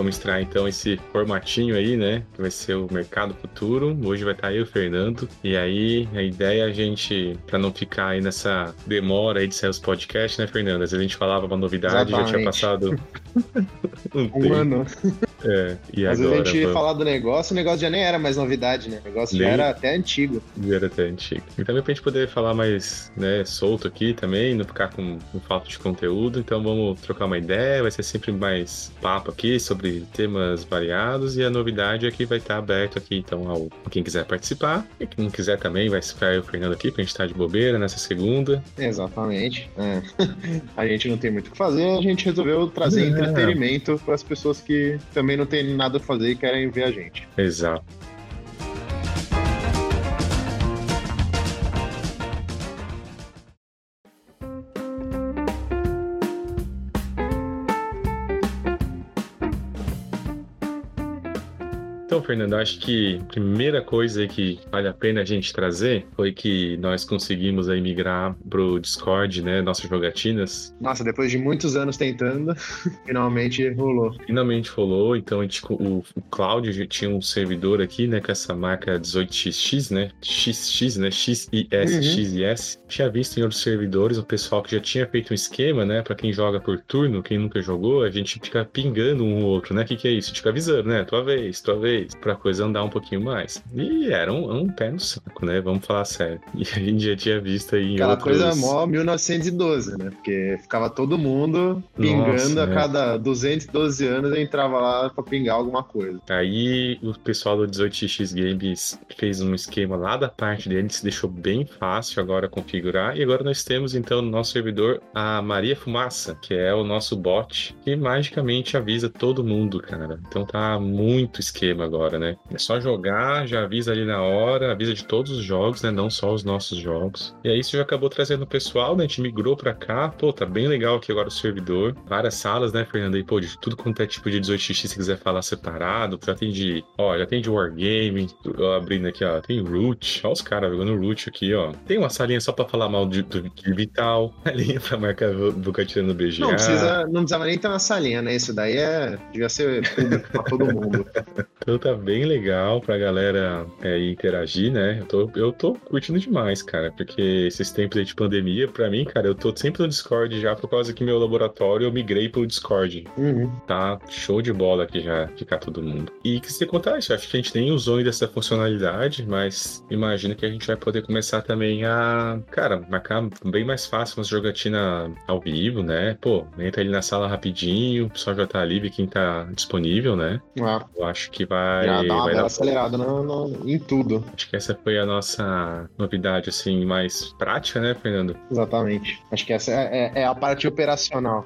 vamos estrear então esse formatinho aí, né? Que vai ser o Mercado Futuro. Hoje vai estar aí o Fernando. E aí, a ideia é a gente, para não ficar aí nessa demora aí de sair os podcasts, né, Fernando? Às vezes a gente falava uma novidade, Exatamente. já tinha passado um, um ano. É, e Às agora, vezes a gente ia falar do negócio, o negócio já nem era mais novidade, né? O negócio já era até antigo. Já era até antigo. E também pra gente poder falar mais, né, solto aqui também, não ficar com, com falta de conteúdo. Então vamos trocar uma ideia, vai ser sempre mais papo aqui sobre temas variados e a novidade é que vai estar aberto aqui, então, ao quem quiser participar. E quem não quiser também, vai ficar o Fernando aqui pra gente estar de bobeira nessa segunda. Exatamente. É. a gente não tem muito o que fazer, a gente resolveu trazer é. entretenimento para as pessoas que também não têm nada a fazer e querem ver a gente. Exato. Fernando, acho que a primeira coisa que vale a pena a gente trazer foi que nós conseguimos aí migrar pro Discord, né, nossas jogatinas. Nossa, depois de muitos anos tentando, finalmente rolou. Finalmente rolou, então a gente, o, o Cláudio tinha um servidor aqui, né, com essa marca 18XX, né, XX, né, XIS, uhum. XIS. Tinha visto em outros servidores o pessoal que já tinha feito um esquema, né, para quem joga por turno, quem nunca jogou, a gente fica pingando um ou outro, né, o que que é isso? A gente fica avisando, né, tua vez, tua vez, pra coisa andar um pouquinho mais. E era um, um pé no saco, né? Vamos falar sério. E a gente já tinha visto aí Aquela outros... coisa mó 1912, né? Porque ficava todo mundo pingando Nossa, a né? cada 212 anos entrava lá pra pingar alguma coisa. Aí o pessoal do 18x Games fez um esquema lá da parte deles, deixou bem fácil agora configurar. E agora nós temos então no nosso servidor a Maria Fumaça, que é o nosso bot, que magicamente avisa todo mundo, cara. Então tá muito esquema agora, né? É só jogar, já avisa ali na hora, avisa de todos os jogos, né? Não só os nossos jogos. E aí isso já acabou trazendo o pessoal, né? A gente migrou pra cá. Pô, tá bem legal aqui agora o servidor. Várias salas, né, Fernando? E, pô, de tudo quanto é tipo de 18x, se quiser falar separado. Já tem de, ó, já tem de Wargame, abrindo aqui, ó. Tem Root. Ó os caras jogando Root aqui, ó. Tem uma salinha só pra falar mal de, do, de Vital. A linha pra marcar Bucatina no BGA. Não precisa, não precisava nem ter uma salinha, né? Isso daí é, devia ser público pra todo mundo. então tá bem legal pra galera é, interagir, né? Eu tô, eu tô curtindo demais, cara, porque esses tempos de pandemia, pra mim, cara, eu tô sempre no Discord já por causa que meu laboratório eu migrei pro Discord. Uhum. Tá show de bola aqui já ficar todo mundo. E que se contar isso, acho que a gente nem usou ainda essa funcionalidade, mas imagino que a gente vai poder começar também a, cara, marcar bem mais fácil umas jogatina ao vivo, né? Pô, entra ali na sala rapidinho, o pessoal já tá ali, quem tá disponível, né? Ah. Eu acho que vai dá uma bela acelerada no, no, em tudo. Acho que essa foi a nossa novidade, assim, mais prática, né, Fernando? Exatamente. Acho que essa é, é, é a parte operacional.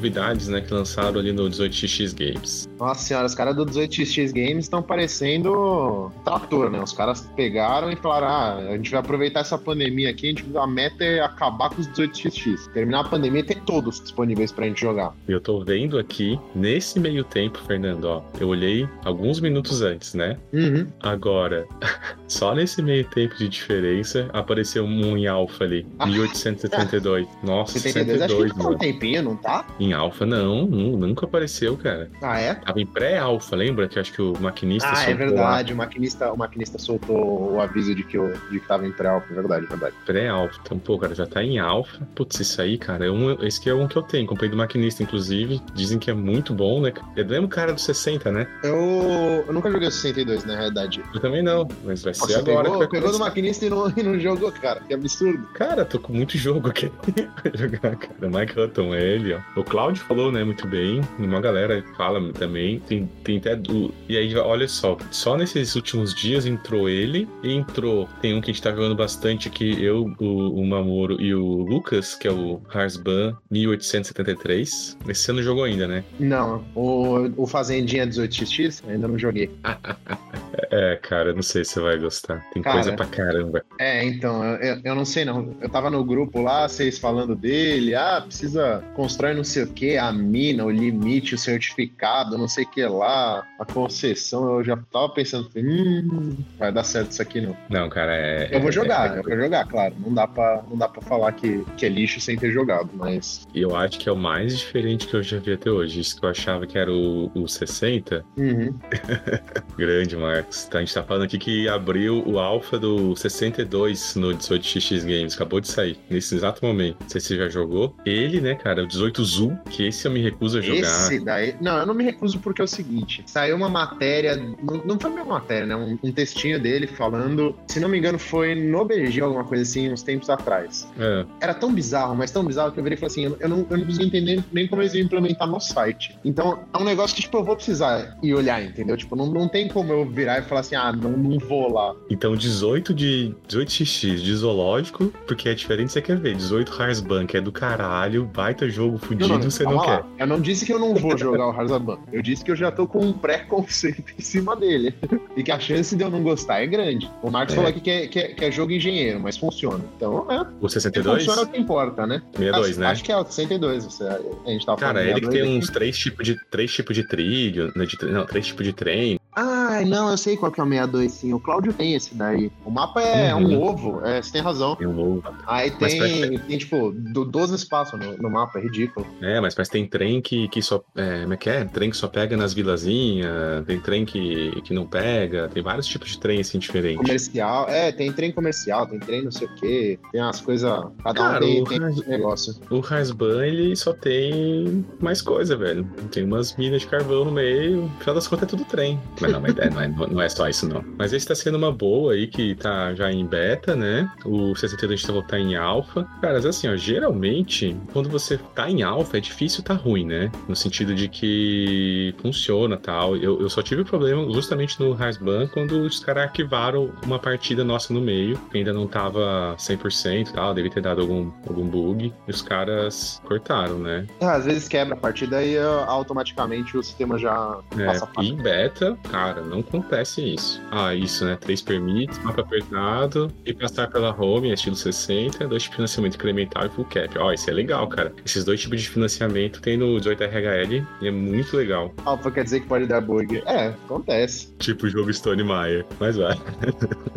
Novidades, né, que lançaram ali no 18x Games. Nossa senhora, os caras do 18x Games estão parecendo trator, né? Os caras pegaram e falaram: ah, a gente vai aproveitar essa pandemia aqui, a, gente, a meta é acabar com os 18x. Terminar a pandemia e ter todos disponíveis pra gente jogar. Eu tô vendo aqui, nesse meio tempo, Fernando, ó, eu olhei alguns minutos antes, né? Uhum. Agora, só nesse meio tempo de diferença, apareceu um em alfa ali, 1872. Nossa, 72, 72 acho que tá um tempinho, não tá? Em alfa, não, nunca apareceu, cara. Ah, é? Tava em pré-alfa, lembra? Que acho que o maquinista ah, é soltou. Ah, é verdade, o maquinista, o maquinista soltou o aviso de que, eu, de que tava em pré-alfa, é verdade, é verdade. Pré-alfa, então, pô, cara, já tá em alfa. Putz, isso aí, cara, é um, esse que é um que eu tenho. Comprei do maquinista, inclusive. Dizem que é muito bom, né? É do mesmo cara do 60, né? Eu, eu nunca joguei o 62, na realidade. Eu também não, mas vai ser agora. Pegou, pegou do maquinista e não, e não jogou, cara. Que absurdo. Cara, tô com muito jogo aqui pra jogar, cara. Mike Hutton é ele, ó. O Cláudio falou, né, muito bem. Uma galera fala também. Tem, tem até. Do... E aí, olha só, só nesses últimos dias entrou ele. E entrou. Tem um que a gente tá jogando bastante aqui, eu, o, o Mamoro e o Lucas, que é o Harsban 1873. Esse você não jogou ainda, né? Não. O, o Fazendinha 18x ainda não joguei. É, cara, não sei se você vai gostar. Tem Cara, coisa pra caramba. É, então, eu, eu- não sei não. Eu tava no grupo lá, vocês falando dele, ah, precisa constrói não sei o que, a mina, o limite, o certificado, não sei o que lá, a concessão. Eu já tava pensando, hum, vai dar certo isso aqui não. Não, cara, é. Eu vou é- jogar, é- eu vou jogar, claro. Não dá pra, não dá pra falar que, que é lixo sem ter jogado, mas. Eu acho que é o mais diferente que eu já vi até hoje. Isso que eu achava que era o, o 60. Uhum. Grande, Marcos. Tá, a gente tá falando aqui que abriu o alpha do 62 no 18xx Games. Acabou de sair, nesse exato momento. Não sei se você já jogou. Ele, né, cara, o 18 Zul, que esse eu me recuso a jogar. Esse daí. Não, eu não me recuso porque é o seguinte: saiu uma matéria. Não, não foi uma matéria, né? Um, um textinho dele falando. Se não me engano, foi no BG, alguma coisa assim, uns tempos atrás. É, Era tão bizarro, mas tão bizarro que eu virei e falei assim: eu, não, eu não consegui entender nem como eles iam implementar no site. Então, é um negócio que, tipo, eu vou precisar ir olhar, entendeu? Tipo, não, não tem como eu virar e falar assim: ah, não, não vou lá. Então, 18 de 18xx de zoológico, porque é diferente, você quer ver. 18 Harsban, que é do caralho, baita jogo fudido, você não quer. Eu não disse que eu não vou jogar o Harzaban. Eu disse que eu já tô com um pré-conceito em cima dele. E que a chance de eu não gostar é grande. O Marcos É. falou aqui que é, que, é, que é jogo engenheiro, mas funciona. Então, é. O Se 62? funciona é o que importa, né? 62, acho, né? Acho que é o 62. Você, a gente tava Cara, ele que 62 tem uns três tipos de três tipos de trilho, né, de, não, três tipos de trem. Ah, não, eu sei qual que é o 62, sim. O Cláudio tem esse daí. O mapa é Uhum. um ovo, é, você tem razão. Tem um novo. Aí tem, tem tipo, do- 12 espaços no, no mapa, é ridículo. É, mas, mas tem trem que, que só. É, como é que é? Trem que só pega nas vilazinhas, tem trem que, que não pega, tem vários tipos de trem assim diferentes. Comercial, é, tem trem comercial, tem trem não sei o quê, tem umas coisas. Cada Cara, um tem, o tem um negócio. O Hasban, ele só tem mais coisa, velho. Tem umas minas de carvão no meio, no final das contas é tudo trem. Mas não, mas é, não, é, não é só isso, não. Mas esse tá sendo uma boa aí, que tá já em beta, né? O 62 tá em alpha. Cara, mas assim, ó, geralmente, quando você tá em alpha, é difícil tá ruim, né? No sentido de que funciona tal. Eu, eu só tive problema justamente no Hasban quando os caras arquivaram uma partida nossa no meio, que ainda não tava 100% e tal, devia ter dado algum, algum bug, e os caras cortaram, né? Ah, às vezes quebra a partida e ah, automaticamente o sistema já É, passa a e em beta, cara, não acontece isso. Ah, isso, né? Três permits, mapa apertado e passar pela home, estilo 60, dois tipos de financiamento incremental e full cap. Ó, isso é legal, cara. Esses dois tipos de financiamento tem no 18RHL e é muito legal. Alpha quer dizer que pode dar bug. É, acontece. Tipo o jogo Stone Meyer. Mas vai.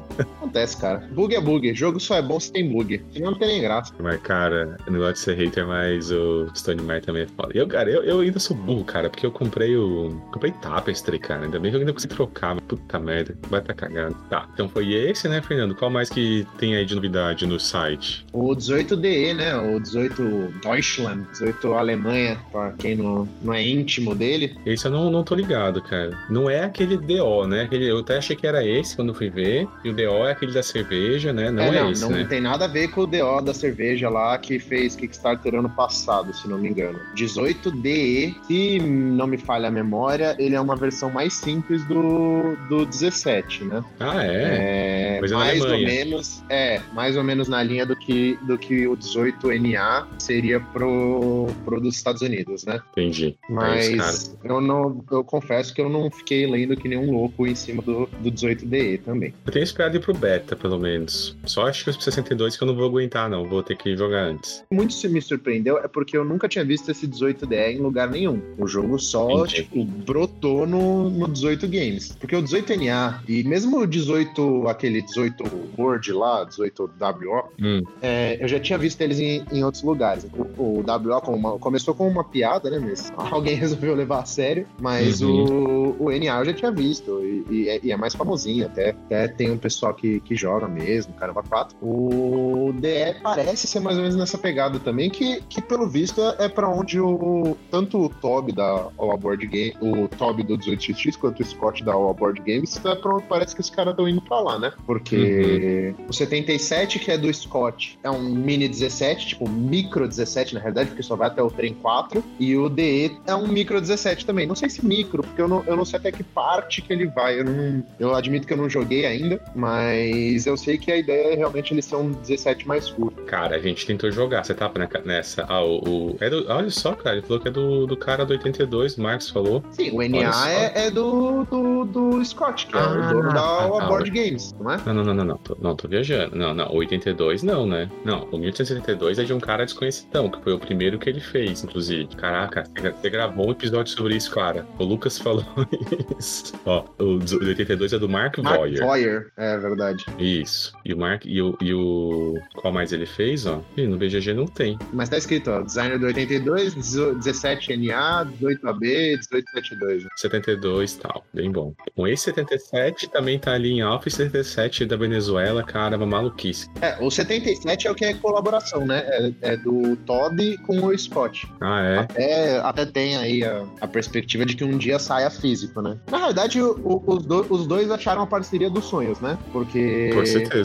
Acontece, cara. Bug é bug. Jogo só é bom se tem bug. Senão não tem nem graça. Mas, cara, eu não gosto de ser hater, mas o Stone Meyer também é foda. Eu, cara, eu, eu ainda sou burro, cara, porque eu comprei o. Comprei Tapestry, cara. Ainda bem que eu ainda consegui trocar. Puta merda, vai tá cagando. Tá, então foi esse, né, Fernando? Qual mais que tem aí de novidade no site? O 18DE, né? O 18 Deutschland, 18 Alemanha, pra quem não, não é íntimo dele. Esse eu não, não tô ligado, cara. Não é aquele DO, né? Aquele, eu até achei que era esse quando fui ver. E o DO é aquele da cerveja, né? Não é, não, esse, não né? tem nada a ver com o DO da cerveja lá que fez Kickstarter ano passado, se não me engano. 18DE, se não me falha a memória, ele é uma versão mais simples do, do 17, né? Ah, é? É, é mais ou menos, é, mais ou menos na linha do que, do que o 18NA seria pro, pro dos Estados Unidos, né? Entendi. É. Mas eu não, eu confesso que eu não fiquei lendo que nem um louco em cima do, do 18DE também. Eu tenho esperado ir pro beta, pelo menos. Só acho que os 62 que eu não vou aguentar, não. Vou ter que jogar antes. Muito se me surpreendeu é porque eu nunca tinha visto esse 18DE em lugar nenhum. O jogo só, Entendi. tipo, brotou no, no 18 Games. Porque o 18NA e mesmo o 18, aquele 18 Word lá, 18WO, Hum, É, eu já tinha visto eles em, em outros lugares. O, o WO como uma- começou com uma piada, né? Mas alguém resolveu levar a sério. Mas Uhum. o, o NA eu já tinha visto. E, e é, e é mais famosinho até. Até tem um pessoal que, que joga mesmo, caramba 4. O DE parece ser mais ou menos nessa pegada também, que, que pelo visto é pra onde o tanto o Toby da All Aboard Game, o Toby do 18x quanto o Scott da All Aboard Games, é pra onde parece que os caras estão indo pra lá, né? Porque o 77, que é do Scott, é um mini 17, tipo micro 17 na realidade, porque só vai até o trem 4. E o DE é um micro 17 também. Não sei se micro, porque eu não, eu não sei até que parte que ele vai. Eu, não, eu admito que eu não joguei ainda, mas eu sei que a ideia é realmente ele ser um 17 mais curto. cara, a gente tentou jogar. Você tava nessa. Ah, o. o- é do- olha só, cara. Ele falou que é do, do cara do 82, o Marcos falou. Sim, o NA é, é do, do do, Scott, que é o Ah, dono da ah, Board Games, não é? Não, não, não, não, não. Tô, não, tô viajando. Não, não. 82 não, né? Não, o 1872 é de um cara desconhecidão, que foi o primeiro que ele fez, inclusive. Caraca, você gravou um episódio sobre isso, cara. O Lucas falou isso. Ó, o 82 é do Mark, Mark Voyer. Voyer, é verdade. Isso. E o Mark. E o, e o. Qual mais ele fez, ó? Ih, no BGG não tem. Mas tá escrito, ó, designer do 82, 17 NA, 18AB, 1872. 72 e tal. Bem bom. Com esse 77 também tá ali em Alpha e 77 da Venezuela, cara, uma maluquice. É, o 77 é o que é colaboração, né? É, é do Todd com o Scott. Ah, é? Até, até tem aí a, a perspectiva de que um dia saia físico, né? Na verdade, o- o- os, do- os dois acharam a parceria dos sonhos, né? Porque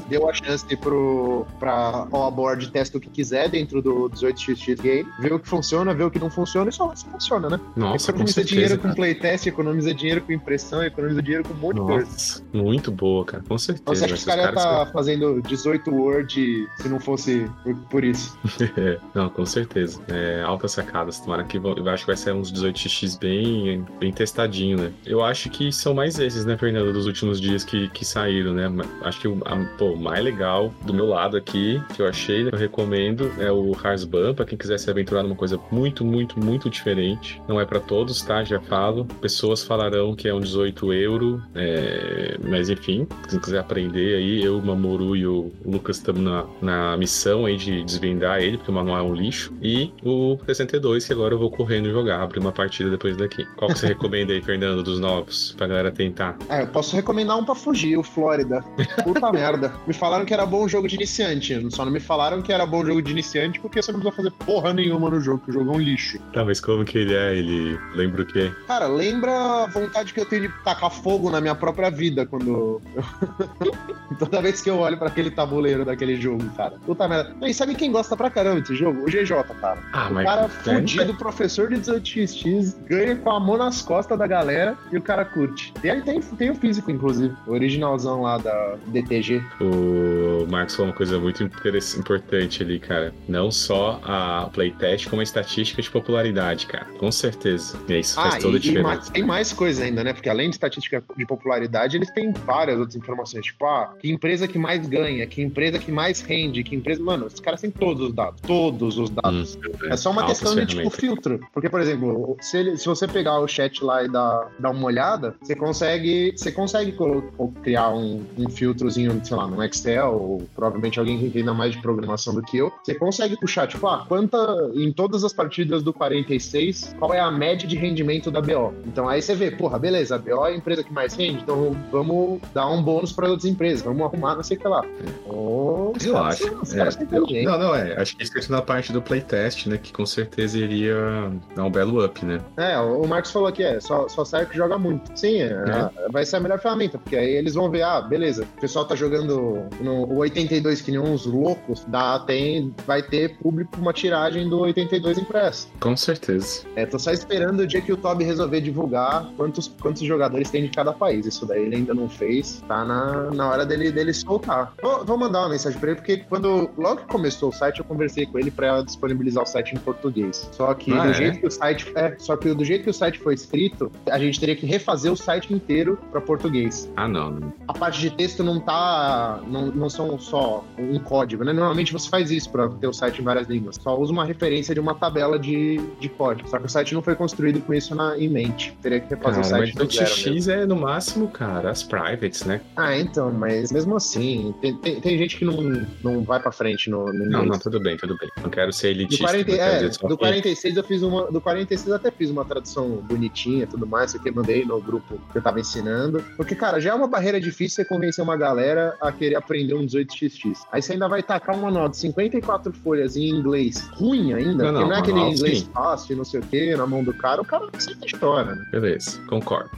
Deu a chance pro, pra All Aboard testa o que quiser dentro do 18xx Game, ver o que funciona, ver o que não funciona e só se funciona, né? Nossa, com economiza certeza. dinheiro com playtest, economiza dinheiro com impressão, economiza dinheiro com um monte de coisa. Muito boa, cara. Com certeza. Você acha que os caras tá fazendo 18 Word se não fosse por, por isso? É, não, com certeza. É, altas sacadas. Tomara que eu acho que vai ser uns 18x bem, bem testadinho, né? Eu acho que são mais esses, né, Fernando, dos últimos dias que, que saíram, né? Acho que o a- pô, mais legal do meu lado aqui, que eu achei, eu recomendo, é o Harsban, pra quem quiser se aventurar numa coisa muito, muito, muito diferente. Não é pra todos, tá? Já falo. Pessoas falarão que é um 18 euro, é, mas enfim, se quiser aprender aí, eu, o Mamoru e o Lucas estamos na, na missão aí de desvendar ele, porque o manual é um lixo. E o 62, que agora eu vou correndo jogar, abrir uma partida depois daqui. Qual que você recomenda aí, Fernando, dos novos, pra galera tentar? É, eu posso recomendar um pra fugir, o Flórida. Puta merda. Me falaram que era bom jogo de iniciante. Só não me falaram que era bom jogo de iniciante porque você não precisa fazer porra nenhuma no jogo, que o jogo é um lixo. Tá, mas como que ele é? Ele lembra o quê? Cara, lembra a vontade que eu tenho de tacar fogo na minha própria vida quando. Toda vez que eu olho pra aquele tabuleiro daquele jogo, cara. Puta merda. E sabe quem gosta pra caramba desse jogo? O GJ, cara. Ah, O mas. cara é, fudido, professor de 18x, ganha com a mão nas costas da galera e o cara curte. E aí tem, tem o físico, inclusive. O originalzão lá da DTG. O Marcos falou uma coisa muito importante ali, cara. Não só a playtest, como a estatística de popularidade, cara. Com certeza. E isso faz Ah, toda a e, mais- diferença. tem mais coisa ainda, né? Porque além de estatística de popularidade, eles têm várias outras informações. Tipo, ah, que empresa que mais ganha, que empresa que mais rende, que empresa. Mano, os caras têm todos os dados. Todos os dados. Hum, É só uma questão de, tipo, filtro. Porque, por exemplo, se, ele- se você pegar o chat lá e dar, dar uma olhada, você consegue, você consegue criar um, um filtrozinho, sei lá, no Excel, ou provavelmente alguém que entenda mais de programação do que eu. Você consegue puxar, tipo, ah, quanta, em todas as partidas do 46, qual é a média de rendimento da BO? Então aí você vê, porra, beleza, a BO é a empresa que mais rende, então vamos dar um bônus para outras empresas, vamos arrumar, não sei o que lá. Oh, Eu caras acho. É, não, não, é. Acho que isso na parte do playtest, né? Que com certeza iria dar um belo up, né? É, o Marcos falou que é, só, só sai que joga muito. Sim, é, vai ser a melhor ferramenta, porque aí eles vão ver, ah, beleza, o pessoal tá jogando no 82 que nem uns loucos, dá, tem, vai ter público uma tiragem do 82 impresso. Com certeza. É, tô só esperando o dia que o Toby resolver divulgar quantos, quantos jogadores tem de cada país. Isso daí ele ainda não fez, tá na, na hora dele, dele soltar. Vou, vou mandar uma mensagem pra ele, porque quando logo que começou o site, eu conversei com ele pra disponibilizar o site em português. Só que Ah, do é? jeito que o site. É, só que do jeito que o site foi escrito, a gente teria que refazer o site inteiro pra português. Ah, não. não. A parte de texto não tá. Não, não são só um código, né? Normalmente você faz isso pra ter o site em várias línguas. Só usa uma referência de uma tabela de, de código. Só que o site não foi construído com isso na, em mente. Teria que refazer o mas site do do zero. mesmo. TX é no máximo, cara, as privates, né? Ah, então, mas mesmo assim, tem, tem, tem gente que não, não vai pra frente no, no Não, não, tudo bem, tudo bem. Não quero ser Do, elitista. 40, não quero é, dizer só do que- 46 eu fiz uma. Do 46 eu até fiz uma tradução bonitinha e tudo mais, aqui eu mandei no grupo que eu tava ensinando. Porque, cara, já é uma barreira difícil você convencer uma galera a querer aprender um 18xx. Aí você ainda vai tacar um manual de 54 folhas em inglês ruim ainda, Não, não, porque não é aquele manual, inglês sim. fácil não sei o que, na mão do cara, o cara sempre chora, né? Beleza, concordo.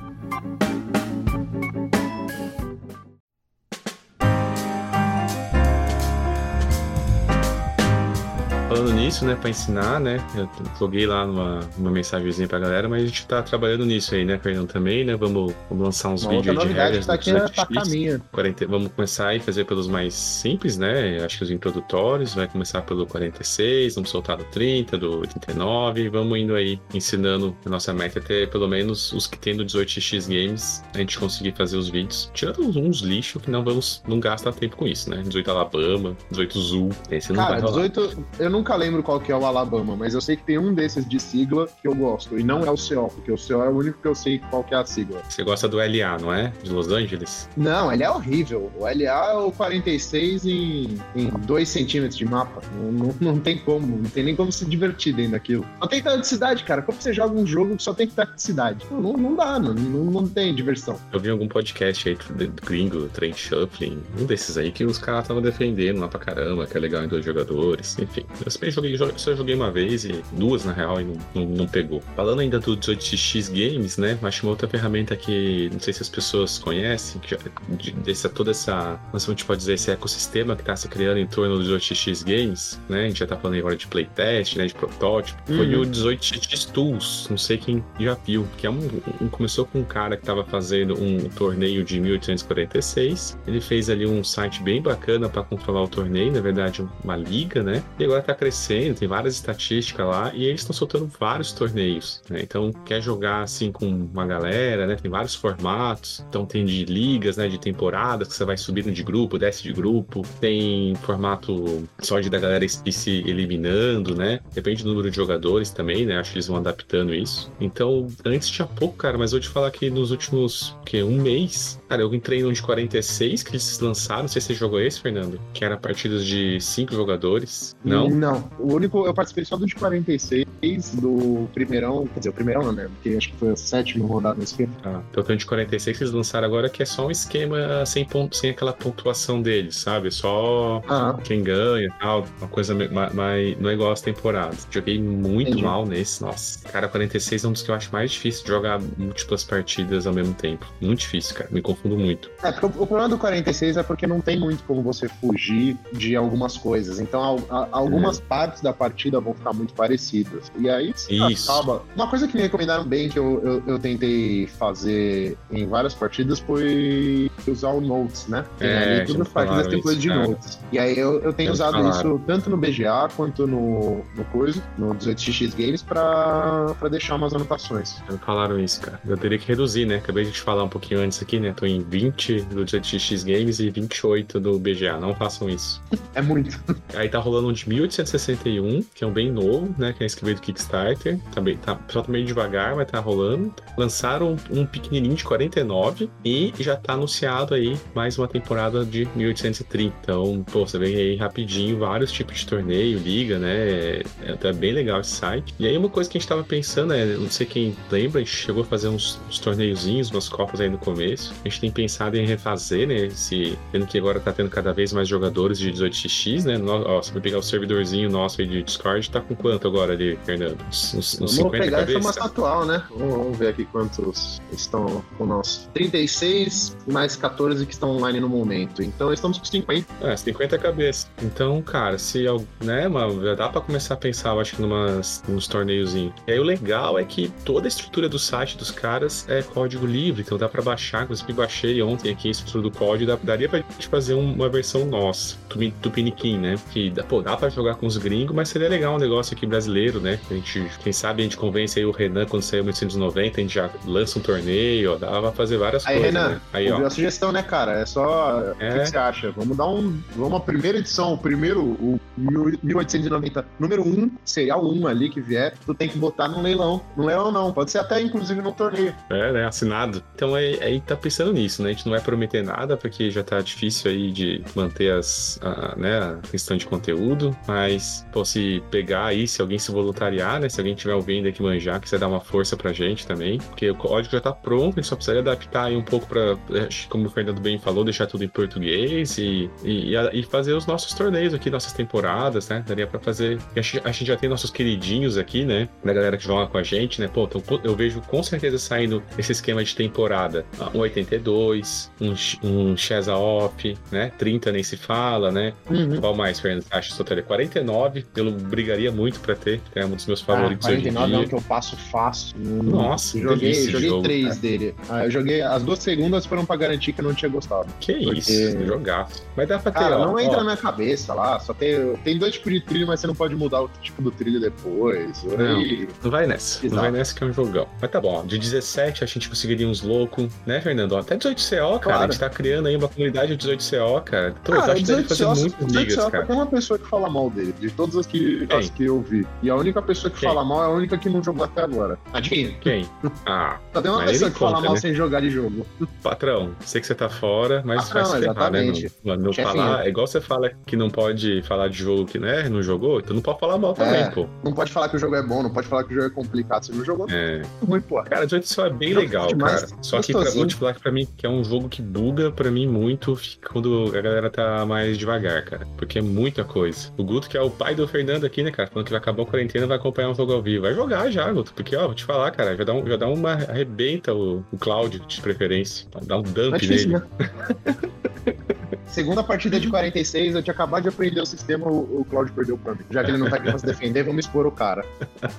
Falando nisso, né, pra ensinar, né, eu joguei lá numa, uma mensagenzinha pra galera, mas a gente tá trabalhando nisso aí, né, Fernando, também, né, vamos, vamos lançar uns Uma vídeos aí de regras tá aqui tá caminho. 40 Vamos começar aí a fazer pelos mais simples, né? Acho que os introdutórios, vai começar pelo 46, vamos soltar do 30, do 39, e vamos indo aí ensinando a nossa meta até pelo menos os que tem do 18x Games, a gente conseguir fazer os vídeos, tirando uns, lixos que não vamos, não gasta tempo com isso, né? 18 Alabama, 18 Zul, esse não Cara, vai rolar. 18, eu nunca lembro qual que é o Alabama, mas eu sei que tem um desses de sigla que eu gosto, e não é o CO, porque o CO é o único que eu sei qual que é a sigla. Você gosta do LA, não é? De Los Angeles? Não, ele é horrível. O LA é o 46 em, em 2 centímetros de mapa. Não, não, não tem como, não tem nem como se divertir dentro daquilo. Só tem cidade, cara. Como você joga um jogo que só tem cidade? Não, não, não dá, não, não, tem diversão. Eu vi algum podcast aí do do gringo, Trent Shuffling, um desses aí que os caras estavam defendendo lá pra caramba, que é legal em dois jogadores, enfim. Eu joguei, só joguei uma vez e duas na real e não, não, não pegou. Falando ainda do 18x Games, né? Acho uma outra ferramenta que não sei se as pessoas conhecem, que de, dessa, toda essa, a gente pode dizer, esse ecossistema que tá se criando em torno do 18x Games, né? A gente já tá falando agora de playtest, né? De protótipo. Foi Uhum. o 18x Tools, não sei quem já viu, que é um, um- começou com um cara que tava fazendo um torneio de 1846. Ele fez ali um site bem bacana para controlar o torneio, na verdade, uma liga, né? E agora tá crescendo, tem várias estatísticas lá e eles estão soltando vários torneios, né? Então, quer jogar assim com uma galera, né? Tem vários formatos. Então, tem de ligas, né? De temporadas que você vai subindo de grupo, desce de grupo. Tem formato só de da galera ir se eliminando, né? Depende do número de jogadores também, né? Acho que eles vão adaptando isso. Então, antes tinha pouco, cara, mas vou te falar que nos últimos, que um mês, cara, eu entrei no de 46 que eles lançaram, não sei se você jogou esse, Fernando, que era partidas de cinco jogadores. Não? Não. O único, eu participei só do de 46, do primeirão, quer dizer, o primeirão não, né? Porque acho que foi a sétima rodada nesse filme. Ah, então tem um de 46 que eles lançaram agora que é só um esquema sem, ponto, sem aquela pontuação deles, sabe? Só Ah, quem ganha e tal, uma coisa mais. Não é igual às temporadas. Joguei muito Entendi. mal nesse, nossa. Cara, 46 é um dos que eu acho mais difícil de jogar múltiplas partidas ao mesmo tempo. Muito difícil, cara. Me confundo muito. É, porque o, o problema do 46 é porque não tem muito como você fugir de algumas coisas. Então, al- a- algumas partes da partida vão ficar muito parecidas. E aí Isso. acaba. Uma coisa que me recomendaram bem, que eu, eu, eu tentei fazer em várias partidas, foi usar o Notes, né? Tem É, ali as partidas têm coisa de cara. Notes. E aí eu, eu tenho Já usado falaram. isso tanto no BGA quanto no, no coisa, no 18x Games, pra, pra deixar umas anotações. Já falaram isso, cara. Eu teria que reduzir, né? Acabei de te falar um pouquinho antes aqui, né? Tô em 20 do 18x Games e 28 do BGA. Não façam isso. É muito. Aí tá rolando um de 1861, que é um bem novo, né? Que é esse que veio do Kickstarter. Também tá, só tá meio devagar, mas tá rolando. Lançaram um pequenininho de 49 e já tá anunciado aí mais uma temporada de 1830. Então, pô, você vem aí rapidinho vários tipos de torneio, liga, né? É até bem legal esse site. E aí uma coisa que a gente tava pensando é, não sei quem lembra, a gente chegou a fazer uns, uns torneiozinhos, umas copas aí no começo. A gente tem pensado em refazer, né? Esse, vendo que agora tá tendo cada vez mais jogadores de 18x, né? No, ó, se for pegar o servidorzinho nosso aí de Discord, tá com quanto agora ali, Fernando? Uns, uns, Vamos 50 pegar a cabeças? informação atual, né? Vamos, vamos ver aqui quantos estão com nós. 36 mais 14 que estão online no momento. Então estamos com 50. É, 50 cabeças. Então, cara, se né, mano, já dá pra começar a pensar, eu acho que numas, nos torneiozinhos. E aí o legal é que toda a estrutura do site dos caras é código livre, então dá pra baixar. Inclusive, baixei ontem aqui a estrutura do código, daria pra gente fazer um- uma versão nossa, Tupi- Tupiniquim, né? Que dá, pô, dá pra jogar com os gringos, mas seria legal um negócio aqui brasileiro, né? A gente, quem sabe a gente convence aí o Renan quando sair o 1890, a gente já lança um torneio, ó, dá pra fazer várias Aí, coisas. Renan, né? Aí, ó. a sugestão, né, cara? É só. O que, É. que você acha? Vamos dar um. Vamos a primeira edição, o primeiro, o 1890, número 1, serial 1 ali que vier, tu tem que botar num leilão. Num leilão não, pode ser até inclusive num torneio. É, né? Assinado. Então aí, aí tá pensando nisso, né? A gente não vai prometer nada, porque já tá difícil aí de manter as, a, né, a questão de conteúdo. Mas, pô, se pegar aí, se alguém se voluntariar, né? Se alguém tiver ouvindo aqui manjar, quiser dar uma força pra gente também. Porque o código já tá pronto, gente só precisaria adaptar aí um pouco pra, que como o Fernando bem falou, deixar tudo em português e, e, e fazer os nossos torneios aqui, nossas temporadas. Temporadas, né? Daria pra fazer. A gente, a gente já tem nossos queridinhos aqui, né? Da galera que joga com a gente, né? Pô, então eu vejo com certeza saindo esse esquema de temporada. Um 82, um, um Sheza Off, né? 30 nem se fala, né? Uhum. Qual mais, Fernando? Acho que só 49. Eu brigaria muito pra ter, é um dos meus favoritos ah, 49 hoje em dia. é um que eu passo fácil. Nossa, eu joguei, joguei jogo, três cara. dele. Ah, eu joguei. As duas segundas foram pra garantir que eu não tinha gostado. Que porque... isso, jogar. Mas dá pra ter. Cara, ó, não ó. entra na minha cabeça lá. Só tem, tem dois tipos de trilho, mas você não pode mudar o tipo do trilho depois. Não, e... não vai nessa. Exato. Não vai nessa que é um jogão. Mas tá bom, ó, de 17 a gente conseguiria uns loucos, né, Fernando? Até 18 CO, cara. Claro. A gente tá criando aí uma comunidade de 18 CO, cara. Tô, cara, eu acho que deve fazer CO, muitas ligas, CO, cara. Tem uma pessoa que fala mal dele, de todas as que, as que eu vi. E a única pessoa que Quem? fala mal é a única que não jogou até agora. Adivinha? Quem? Ah. Só tem uma pessoa que conta, fala mal né? sem jogar de jogo. Patrão, sei que você tá fora, mas ah, vai não, se ferrar, né? Meu, meu falar, é igual você fala que não pode falar de jogo que né, não jogou, então não pode falar mal também, é, pô. Não pode falar que o jogo é bom, não pode falar que o jogo é complicado. Você não jogou, é. muito, pô. Cara, 18 só é bem legal, cara. Só que pra, vou te falar que pra mim, que é um jogo que buga pra mim muito quando a galera tá mais devagar, cara. Porque é muita coisa. O Guto, que é o pai do Fernando aqui, né, cara, falando que vai acabar a quarentena, vai acompanhar um jogo ao vivo. Vai jogar já, Guto. Porque, ó, vou te falar, cara, já dá, um, já dá uma. arrebenta o, o Cláudio de preferência. Dá um dump é difícil, nele. Né? Segunda partida de 46, eu tinha acabado de aprender o sistema, o, Claudio perdeu pra mim. Já que ele não tá aqui pra se defender, vamos expor o cara.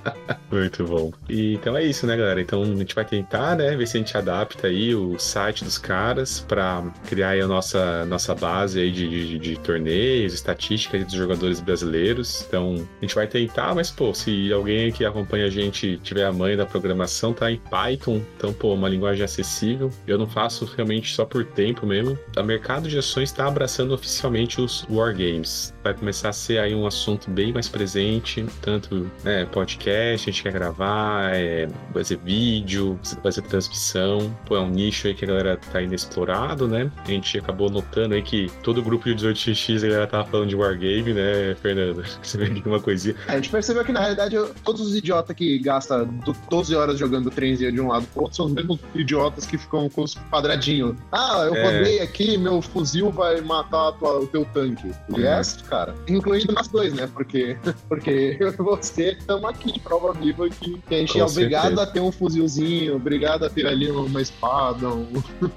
Muito bom. E, então é isso, né, galera? Então a gente vai tentar, né, ver se a gente adapta aí o site dos caras pra criar aí a nossa, nossa base aí de, de, de torneios, estatísticas dos jogadores brasileiros. Então a gente vai tentar, mas, pô, se alguém que acompanha a gente tiver a mãe da programação, tá em Python, então, pô, uma linguagem acessível. Eu não faço realmente só por tempo mesmo. O mercado de ações está abraçando oficialmente os wargames. Vai começar a ser aí um assunto bem mais presente, tanto né, podcast, a gente quer gravar, é, vai ser vídeo, vai ser transmissão. Pô, é um nicho aí que a galera tá inexplorado, né? A gente acabou notando aí que todo o grupo de 18x a galera tava falando de wargame, né, Fernando? Você vê aqui uma coisinha. A gente percebeu que na realidade todos os idiotas que gastam 12 horas jogando trenzinho de um lado pro outro são os mesmos idiotas que ficam com os quadradinhos. Ah, eu é... rodei aqui, meu fuzil vai vai matar tua, o teu tanque. E é, cara, incluindo nós dois, né? Porque, porque eu e você estamos aqui de prova viva que, que a gente Com é obrigado certeza. a ter um fuzilzinho, obrigado a ter ali uma espada, um,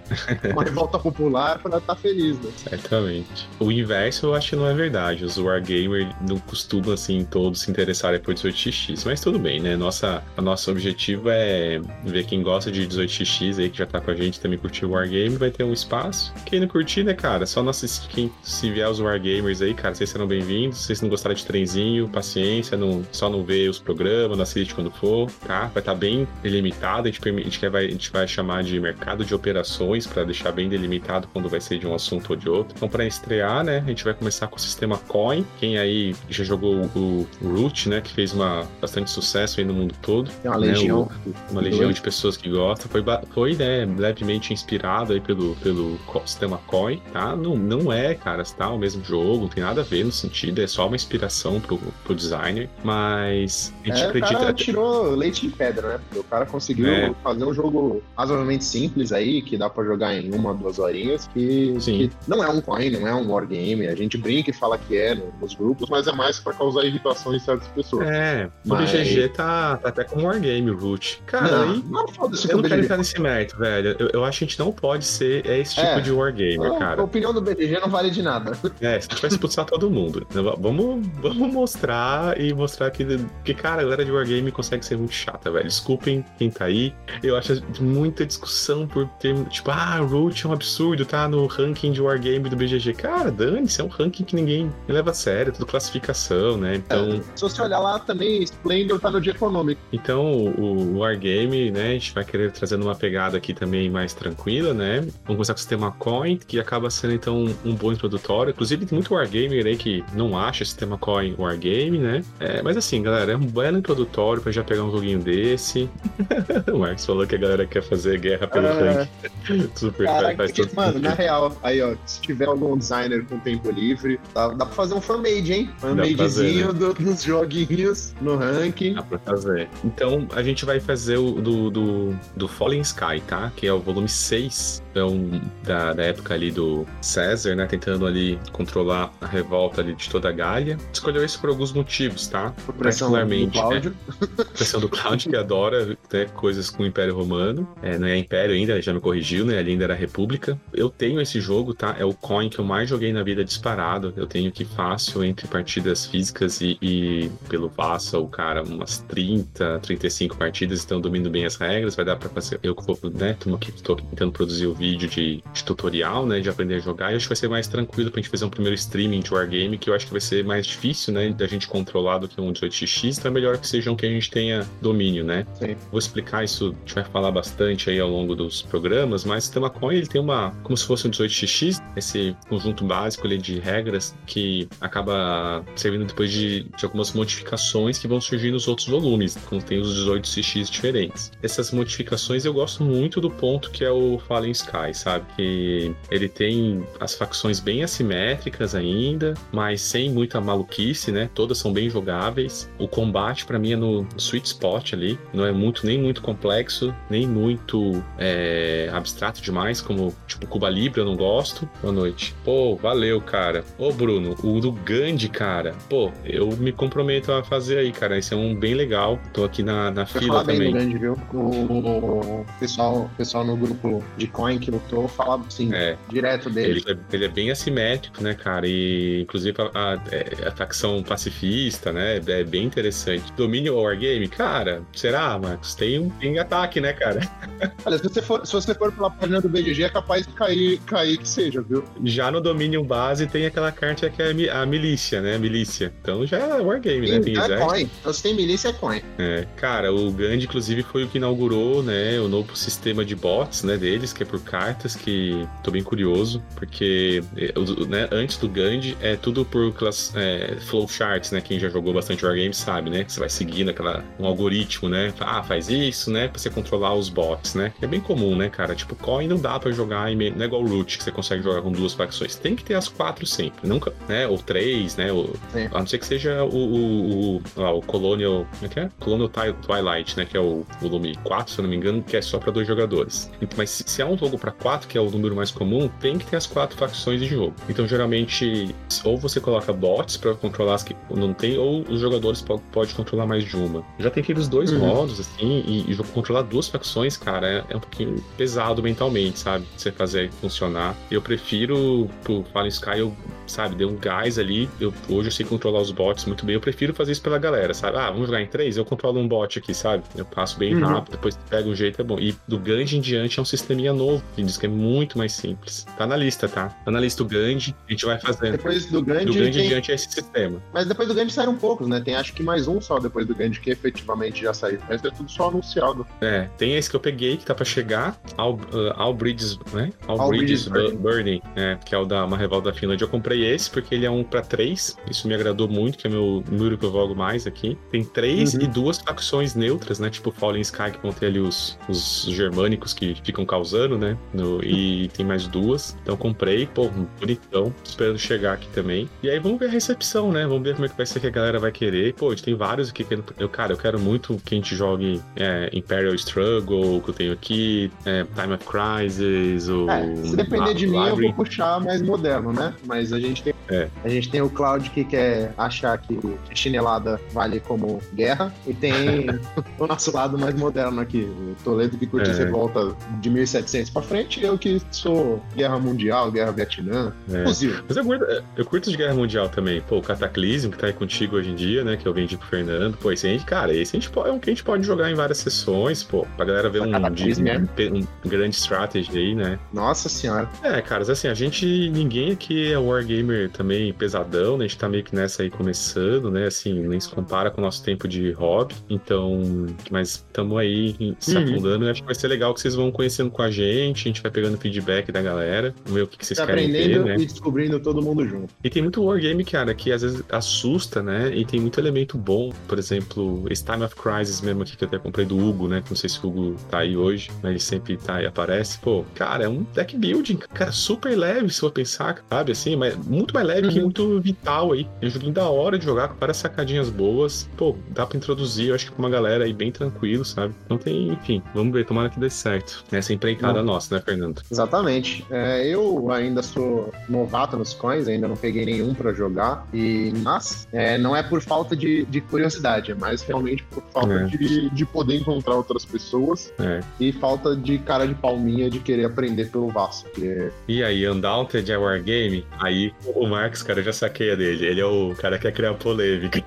uma revolta popular para estar tá feliz, né? Certamente. O inverso eu acho que não é verdade. Os Wargamer não costumam, assim, todos se interessarem por 18x, mas tudo bem, né? Nossa, a nosso objetivo é ver quem gosta de 18x aí, que já tá com a gente também curtir o Wargame, vai ter um espaço. Quem não curtir, né, cara? Só não assistir, quem, se vier os Wargamers aí, cara, vocês serão bem-vindos. Se vocês não gostarem de trenzinho, paciência, não, só não ver os programas, não assiste quando for, tá? Vai estar tá bem delimitado. A gente, a, gente vai, a gente vai chamar de mercado de operações para deixar bem delimitado quando vai ser de um assunto ou de outro. Então, para estrear, né, a gente vai começar com o sistema Coin. Quem aí já jogou o, Root, né, que fez uma, bastante sucesso aí no mundo todo. Tem uma né, legião. O, uma legião de pessoas que gostam. Foi, foi né, levemente inspirado aí pelo, pelo sistema Coin, tá? Não, não é, cara, tá? O mesmo jogo, não tem nada a ver no sentido, é só uma inspiração pro, pro designer, mas a gente é, acredita. O cara tirou leite de pedra, né? Porque o cara conseguiu é. fazer um jogo razoavelmente simples aí, que dá pra jogar em uma, duas horinhas, que, que não é um coin, não é um wargame. A gente brinca e fala que é nos grupos, mas é mais pra causar irritação em certas pessoas. É, mas... o BGG tá, tá até com wargame, o Root. Cara, não, aí, não, foda-se. Eu não quero entrar nesse mérito, velho. Eu, eu acho que a gente não pode ser esse tipo é. de wargamer, cara. Opinião do BGG não vale de nada. É, a gente vai expulsar todo mundo. Vamos, vamos mostrar e mostrar que, que, cara, a galera de Wargame consegue ser muito chata, velho. Desculpem quem tá aí. Eu acho muita discussão por ter, tipo, ah, Root é um absurdo, tá no ranking de Wargame do BGG. Cara, dane-se, é um ranking que ninguém leva a sério, tudo classificação, né? Então. É, se você olhar lá também, Splendor tá no dia econômico. Então, o, o Wargame, né, a gente vai querer trazendo uma pegada aqui também mais tranquila, né? Vamos começar com o sistema Coin, que acaba sendo então um bom introdutório. Inclusive, tem muito Wargamer aí que não acha esse tema Coin Wargame, né? É, mas assim, galera, é um belo introdutório pra já pegar um joguinho desse. o Marcos falou que a galera quer fazer guerra pelo é... Super Cara, faz que, Mano, na real, aí ó, se tiver algum designer com tempo livre, dá, dá pra fazer um fanmade, hein? Fanmadezinho né? do, dos joguinhos no ranking. Dá pra fazer. Então, a gente vai fazer o do, do, do Fallen Sky, tá? Que é o volume 6 é um da, da época ali do César, né? Tentando ali controlar a revolta ali de toda a Gália. Escolheu isso por alguns motivos, tá? Por pressão Particularmente. Do Cláudio. Né? Pressão do Cláudio, que adora né, coisas com o Império Romano. É, não é Império ainda, já me corrigiu, né? Ali ainda era República. Eu tenho esse jogo, tá? É o coin que eu mais joguei na vida disparado. Eu tenho que fácil entre partidas físicas e, e pelo Vassa, o cara, umas 30, 35 partidas, então domino bem as regras. Vai dar pra fazer. Eu que vou, né? Tô aqui, tô tentando produzir o vídeo de, de, tutorial, né? De aprender a jogar. E acho que vai ser mais tranquilo pra gente fazer um primeiro streaming de Wargame, que eu acho que vai ser mais difícil, né? Da gente controlar do que um 18x. Então é melhor que sejam que a gente tenha domínio, né? Sim. Vou explicar isso, a gente vai falar bastante aí ao longo dos programas, mas o Sistema Coin ele tem uma. como se fosse um 18x, esse conjunto básico ali de regras que acaba servindo depois de, de algumas modificações que vão surgir nos outros volumes, como tem os 18x diferentes. Essas modificações eu gosto muito do ponto que é o Fallen Sky, sabe? Que ele tem as facções bem assimétricas ainda, mas sem muita maluquice, né? Todas são bem jogáveis. O combate para mim é no sweet spot ali, não é muito nem muito complexo, nem muito é, abstrato demais, como tipo Cuba Libre eu não gosto. Boa noite. Pô, valeu, cara. Ô, Bruno, o do Gandhi, cara. Pô, eu me comprometo a fazer aí, cara. Esse é um bem legal. Tô aqui na, na fila também. Bem viu? O, o pessoal, pessoal no grupo de coin que lutou fala assim, é, direto dele. Ele, é, ele, é bem assimétrico, né, cara? E inclusive a, a, é, a, facção pacifista, né? É bem interessante. Domínio Wargame, cara, será, Marcos? Tem um tem ataque, né, cara? Olha, se você for, se você for pela página do BGG, é capaz de cair, cair que seja, viu? Já no domínio base tem aquela carta que é a milícia, né? Milícia. Então já é Wargame, né? Tem é coin. Então se tem milícia, é coin. É, cara, o Gandhi, inclusive, foi o que inaugurou, né? O novo sistema de bots, né? Deles, que é por cartas, que tô bem curioso, porque eh, né, antes do Gandhi é tudo por class, é, flowcharts, né? Quem já jogou bastante Wargame sabe, né? Você vai seguindo aquela, um algoritmo, né? Ah, faz isso, né? Pra você controlar os bots, né? É bem comum, né, cara? Tipo, coin não dá pra jogar, em, não é igual Root, que você consegue jogar com duas facções. Tem que ter as quatro sempre, nunca, né? Ou três, né? Ou, a não ser que seja o, o, o, lá, o Colonial, como é que é? Colonial Twilight, né? Que é o volume 4, se eu não me engano, que é só pra dois jogadores. Mas se, se é um jogo pra quatro, que é o número mais comum, tem que ter as quatro facções de jogo. Então, geralmente, ou você coloca bots pra controlar as que não tem, ou os jogadores podem pode controlar mais de uma. Já tem aqueles dois uhum. modos, assim, e, e controlar duas facções, cara, é, é, um pouquinho pesado mentalmente, sabe? Você fazer funcionar. Eu prefiro, pro Fallen Sky, eu, sabe, dei um gás ali. Eu, hoje eu sei controlar os bots muito bem. Eu prefiro fazer isso pela galera, sabe? Ah, vamos jogar em três? Eu controlo um bot aqui, sabe? Eu passo bem uhum. rápido, depois pega um jeito, é bom. E do Gandhi em diante é um sisteminha novo, que diz que é muito mais simples. Tá na lista, tá? Tá na lista o Gandhi, a gente vai fazendo. Depois do Gandhi. Do Gandhi tem... em diante é esse sistema. Mas depois do Gandhi saíram poucos, né? Tem acho que mais um só depois do Gandhi que efetivamente já saiu. Mas é tudo só anunciado. É, tem esse que eu peguei que tá pra chegar, All, uh, All Bridges, né? All, All Bridges, Bridges Burning, Burning é, que é o da uma revolta da Finlândia. Eu comprei esse porque ele é um pra três. Isso me agradou muito, que é meu número que eu jogo mais aqui. Tem três uhum. e duas facções neutras, né? Tipo Fallen Sky, que vão ter ali os, os germânicos que ficam causando, né? No, e tem mais duas. Então comprei, pô, bonitão. Esperando chegar aqui também. E aí vamos ver a recepção, né? Vamos ver como é que vai ser que a galera vai querer. Pô, a gente tem vários aqui que eu, cara, eu quero muito que a gente jogue é, Imperial Struggle, que eu tenho aqui, é, Time of Crisis, ou. É, se depender de mim, eu vou puxar mais moderno, né? Mas a gente tem. É. A gente tem o Cloud que quer achar que chinelada vale como guerra, e tem o nosso lado mais moderno aqui. O Toledo que curte é. volta de 1700 pra frente, eu que sou Guerra Mundial, Guerra Vietnã, é. fuzil. Mas eu curto, eu curto de Guerra Mundial também. Pô, o Cataclismo, que tá aí contigo hoje em dia, né? Que eu vendi pro Fernando. Pô, esse a gente, cara, esse a gente pode, é um que a gente pode jogar em várias sessões, pô, pra galera ver um, um, um, um, grande strategy aí, né? Nossa senhora. É, caras, assim, a gente, ninguém aqui é Wargamer também pesadão, né? A gente tá meio que nessa aí começando, né? Assim, nem se compara com o nosso tempo de hobby. Então, mas estamos aí se uhum. afundando. Acho que vai ser legal que vocês vão conhecendo com a gente, a gente vai pegando feedback da galera, ver o que, que vocês tá querem ver, né? e descobrindo todo mundo junto. E tem muito wargame, cara, que às vezes assusta, né? E tem muito elemento bom. Por exemplo, esse Time of Crisis mesmo aqui que eu até comprei do Hugo, né? Não sei se o Hugo tá aí hoje, mas ele sempre tá e aparece. Pô, cara, é um deck building, cara, super leve se for pensar, sabe? Assim, mas muito mais leve uhum. que muito vital aí. É um joguinho da hora de jogar, com várias sacadinhas boas. Pô, dá pra introduzir, eu acho que pra uma galera aí bem tranquilo, sabe? Então tem, enfim, vamos ver, tomara que dê certo. Essa empreitada uhum. nossa, né, Fernando? Exatamente. É, eu ainda sou novato nos coins, ainda não peguei nenhum para jogar, e mas é, não é por falta de, de curiosidade, é mais realmente por falta é. de, de poder encontrar outras pessoas é. e falta de cara de palminha de querer aprender pelo Vasco. É e aí, Undaunted é Wargame? Aí o Marcos, cara, já saquei dele. Ele é o cara que quer criar polêmica.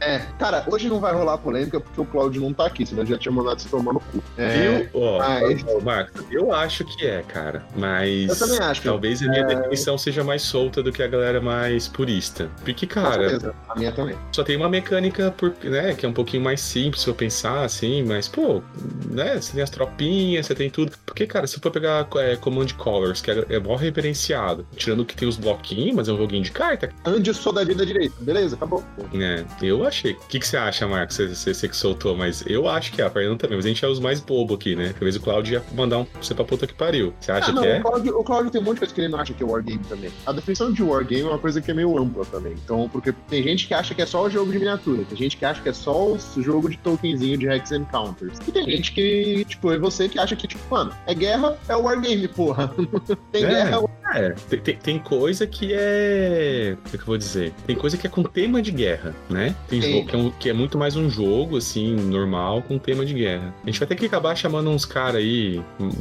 É, cara, hoje não vai rolar polêmica porque o Claudio não tá aqui, senão já tinha mandado se tomar no cu. É, eu, ó, mas... ó, Marcos, eu acho que é, cara. Mas. Eu também acho. Talvez a minha é... definição seja mais solta do que a galera mais purista. Porque, cara. A minha também. Só tem uma mecânica, por, né, que é um pouquinho mais simples se eu pensar, assim, mas, pô, né, você tem as tropinhas, você tem tudo. Porque, cara, se for pegar é, Command Colors, que é, é mó referenciado, tirando que tem os bloquinhos, mas é um joguinho de carta. Ande o soldadinho da direita, beleza, acabou. É, eu achei. O que, que você acha, Marcos? Você, você, você, que soltou, mas eu acho que é, a Fernanda também. Mas a gente é os mais bobo aqui, né? Talvez o Claudio ia mandar um, você pra puta que pariu. Você acha ah, não, que é? O Claudio, o Claudio tem um monte de coisa que ele não acha que é Wargame também. A definição de Wargame é uma coisa que é meio ampla também. Então, porque tem gente que acha que é só o jogo de miniatura, tem gente que acha que é só o jogo de tokenzinho de Hex Encounters. E tem gente que, tipo, é você que acha que, tipo, mano, é guerra, é Wargame, porra. tem é. guerra, é é, tem, tem, coisa que é. O que eu vou dizer? Tem coisa que é com tema de guerra, né? Tem jogo que é, um, que é, muito mais um jogo, assim, normal, com tema de guerra. A gente vai ter que acabar chamando uns caras aí,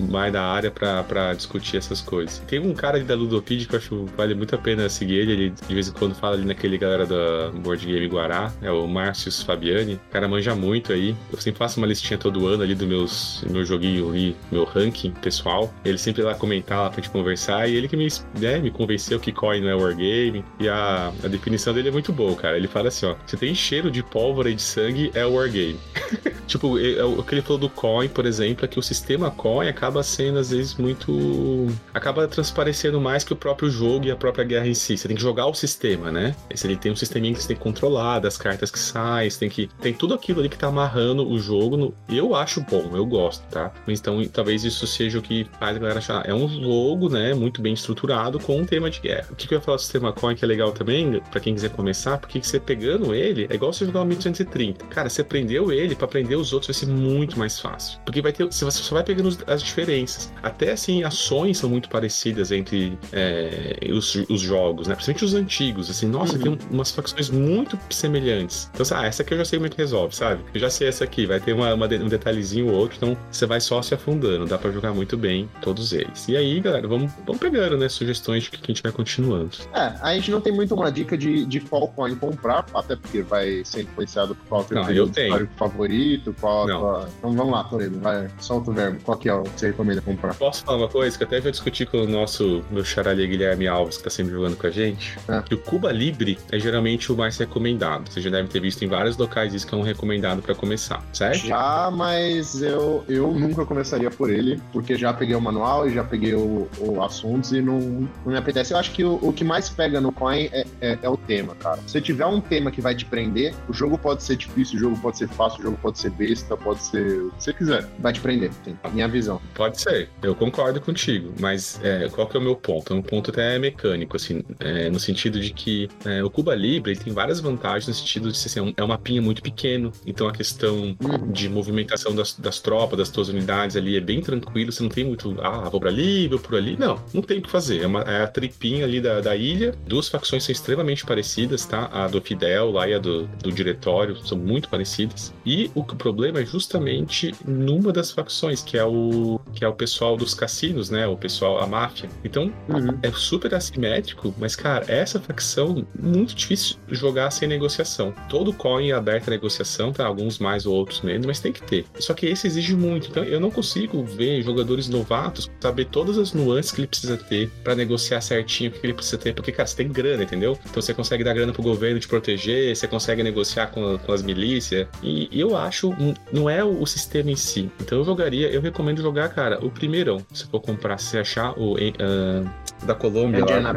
mais da área, pra, pra discutir essas coisas. Tem um cara ali da Ludopedia que eu acho que vale muito a pena seguir ele. Ele de vez em quando fala ali naquele galera da Board Game Guará, é o Márcio Fabiani. O cara manja muito aí. Eu sempre faço uma listinha todo ano ali do meus, meu joguinho ali, meu ranking pessoal. Ele sempre lá comentar lá pra gente conversar e ele que me me, né, me convenceu que COI não é Wargame. E a, a definição dele é muito boa, cara. Ele fala assim, ó, você tem cheiro de pólvora e de sangue, é Wargame. tipo, é, o que ele falou do Coin, por exemplo, é que o sistema Coin acaba sendo, às vezes, muito... acaba transparecendo mais que o próprio jogo e a própria guerra em si. Você tem que jogar o sistema, né? Esse, ele tem um sisteminha que você tem que controlar, das cartas que saem, você tem que... Tem tudo aquilo ali que tá amarrando o jogo. No... Eu acho bom, eu gosto, tá? Então, talvez isso seja o que faz a galera achar. É um jogo, né, muito bem estruturado estruturado com um tema de guerra. O que, eu ia falar do sistema coin que é legal também, para quem quiser começar, porque você pegando ele, é igual você jogar o 1230. Cara, você aprendeu ele, para aprender os outros vai ser muito mais fácil. Porque vai ter, você só vai pegando as diferenças. Até assim, ações são muito parecidas entre é, os, os, jogos, né? Principalmente os antigos. Assim, nossa, uhum. tem umas facções muito semelhantes. Então, ah, essa aqui eu já sei como é que resolve, sabe? Eu já sei essa aqui, vai ter uma, uma, um detalhezinho ou outro, então você vai só se afundando. Dá para jogar muito bem todos eles. E aí, galera, vamos, vamos pegando, né? Né, sugestões de que a gente vai continuando. É, a gente não tem muito uma dica de, de qual coin comprar, até porque vai ser influenciado por qual não, eu tenho. favorito, qual a Então vamos lá, Toledo, vai, solta o verbo. Qual que é o que você recomenda comprar? Posso falar uma coisa que até vou discutir com o nosso, meu charalha Guilherme Alves, que tá sempre jogando com a gente? É. Que o Cuba Libre é geralmente o mais recomendado. Você já deve ter visto em vários locais isso que é um recomendado para começar, certo? Já, mas eu, eu nunca começaria por ele, porque já peguei o manual e já peguei o, o assuntos e não não, não me apetece. Eu acho que o, o que mais pega no coin é, é, é, o tema, cara. Se tiver um tema que vai te prender, o jogo pode ser difícil, o jogo pode ser fácil, o jogo pode ser besta, pode ser o que você quiser. Vai te prender, sim. Minha visão. Pode ser, eu concordo contigo, mas é, qual que é o meu ponto? É um ponto até mecânico, assim, é, no sentido de que é, o Cuba Libre tem várias vantagens no sentido de ser assim, é um mapinha muito pequeno, então a questão uhum. de movimentação das, das tropas, das tuas unidades ali é bem tranquilo, você não tem muito, ah, vou pra ali, vou por ali. Não, não tem o que fazer. É, uma, é a tripinha ali da, da ilha. Duas facções são extremamente parecidas, tá? A do Fidel lá e a do, do diretório são muito parecidas. E o problema é justamente numa das facções, que é o que é o pessoal dos cassinos, né? O pessoal, a máfia. Então, uhum. é super assimétrico, mas, cara, essa facção, muito difícil jogar sem negociação. Todo coin é aberto a negociação, tá? Alguns mais ou outros menos, mas tem que ter. Só que esse exige muito. Então, eu não consigo ver jogadores novatos saber todas as nuances que ele precisa ter para negociar certinho o que ele precisa ter, porque, cara, você tem grana, entendeu? Então você consegue dar grana pro governo te proteger, você consegue negociar com, com as milícias. E, e, eu acho, não é o, o, sistema em si. Então eu jogaria, eu recomendo jogar, cara, o primeirão. Se for comprar, se achar o. Uh, da Colômbia. É lá,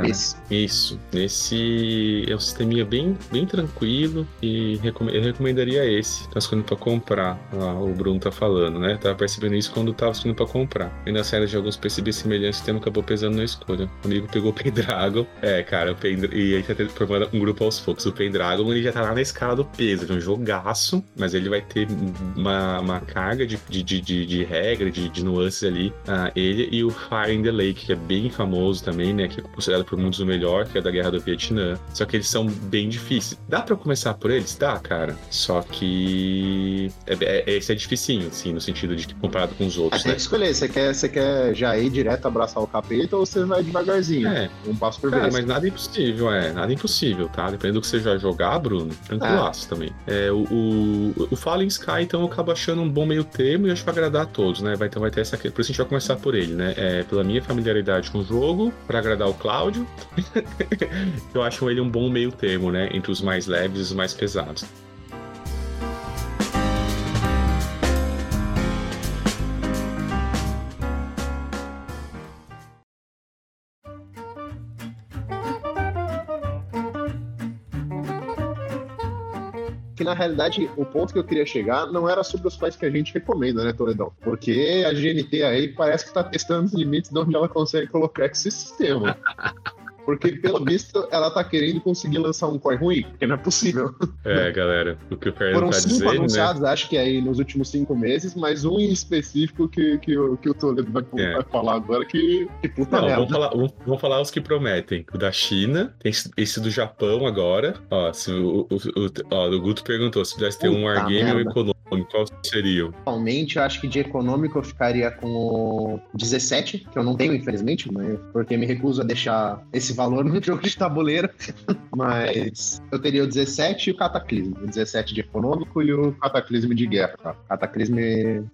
Isso. Esse é um sisteminha bem, bem tranquilo e eu recomendaria esse. Tá escolhendo pra comprar. Lá, o Bruno tá falando, né? Tava percebendo isso quando tava escolhendo pra comprar. E na série de alguns percebi semelhantes, o tema acabou pesando na escolha. O amigo pegou o Pendragon. É, cara, o Pendra... e aí tá formando um grupo aos poucos. O Pendragon, ele já tá lá na escala do peso. É um jogaço, mas ele vai ter uma, uma carga de, de, de, de regra, de, de nuances ali. Uh, ele e o Fire in the Lake, que é bem famoso também, né? Que é considerado por muitos o melhor, que é da Guerra do Vietnã. Só que eles são bem difíceis. Dá para começar por eles? Dá, cara. Só que é, é, esse é dificinho, assim, no sentido de que comparado com os outros. É, tem né? que escolher. Você quer, você quer já ir direto abraçar o capeta ou você vai devagarzinho? É. Um passo por cara, vez. mas nada impossível, é. Nada impossível, tá? Dependendo do que você já jogar, Bruno, tranquilaço é. também. É, o, o, o Fallen Sky, então, eu acabo achando um bom meio termo e acho que vai agradar a todos, né? Vai, então vai ter essa. Por isso a gente vai começar por ele, né? É, pela minha familiaridade com o jogo, para agradar o Cláudio. eu acho ele um bom meio termo, né? Entre os mais leves e os mais pesados. Que na realidade o ponto que eu queria chegar não era sobre os quais que a gente recomenda, né, Toledão? Porque a GNT aí parece que está testando os limites de onde ela consegue colocar esse sistema. Porque, pelo visto, ela tá querendo conseguir lançar um core ruim, porque não é possível. É, galera, o que o Fernando Foram tá cinco dizendo, anunciados, né? acho que aí nos últimos cinco meses, mas um em específico que, que, o, que o Toledo vai, é. vai falar agora, que, que puta não, merda. Vamos falar, vamos, vamos, falar os que prometem. O da China, tem esse do Japão agora. Ó, se o, o, o, ó, o Guto perguntou se pudesse ter puta um wargame ou econômico. Qual seria? Atualmente, eu acho que de econômico eu ficaria com o 17, que eu não tenho, infelizmente, mas porque me recuso a deixar esse valor no jogo de tabuleiro. mas eu teria o 17 e o Cataclismo. O 17 de econômico e o Cataclismo de guerra, cara. O Cataclismo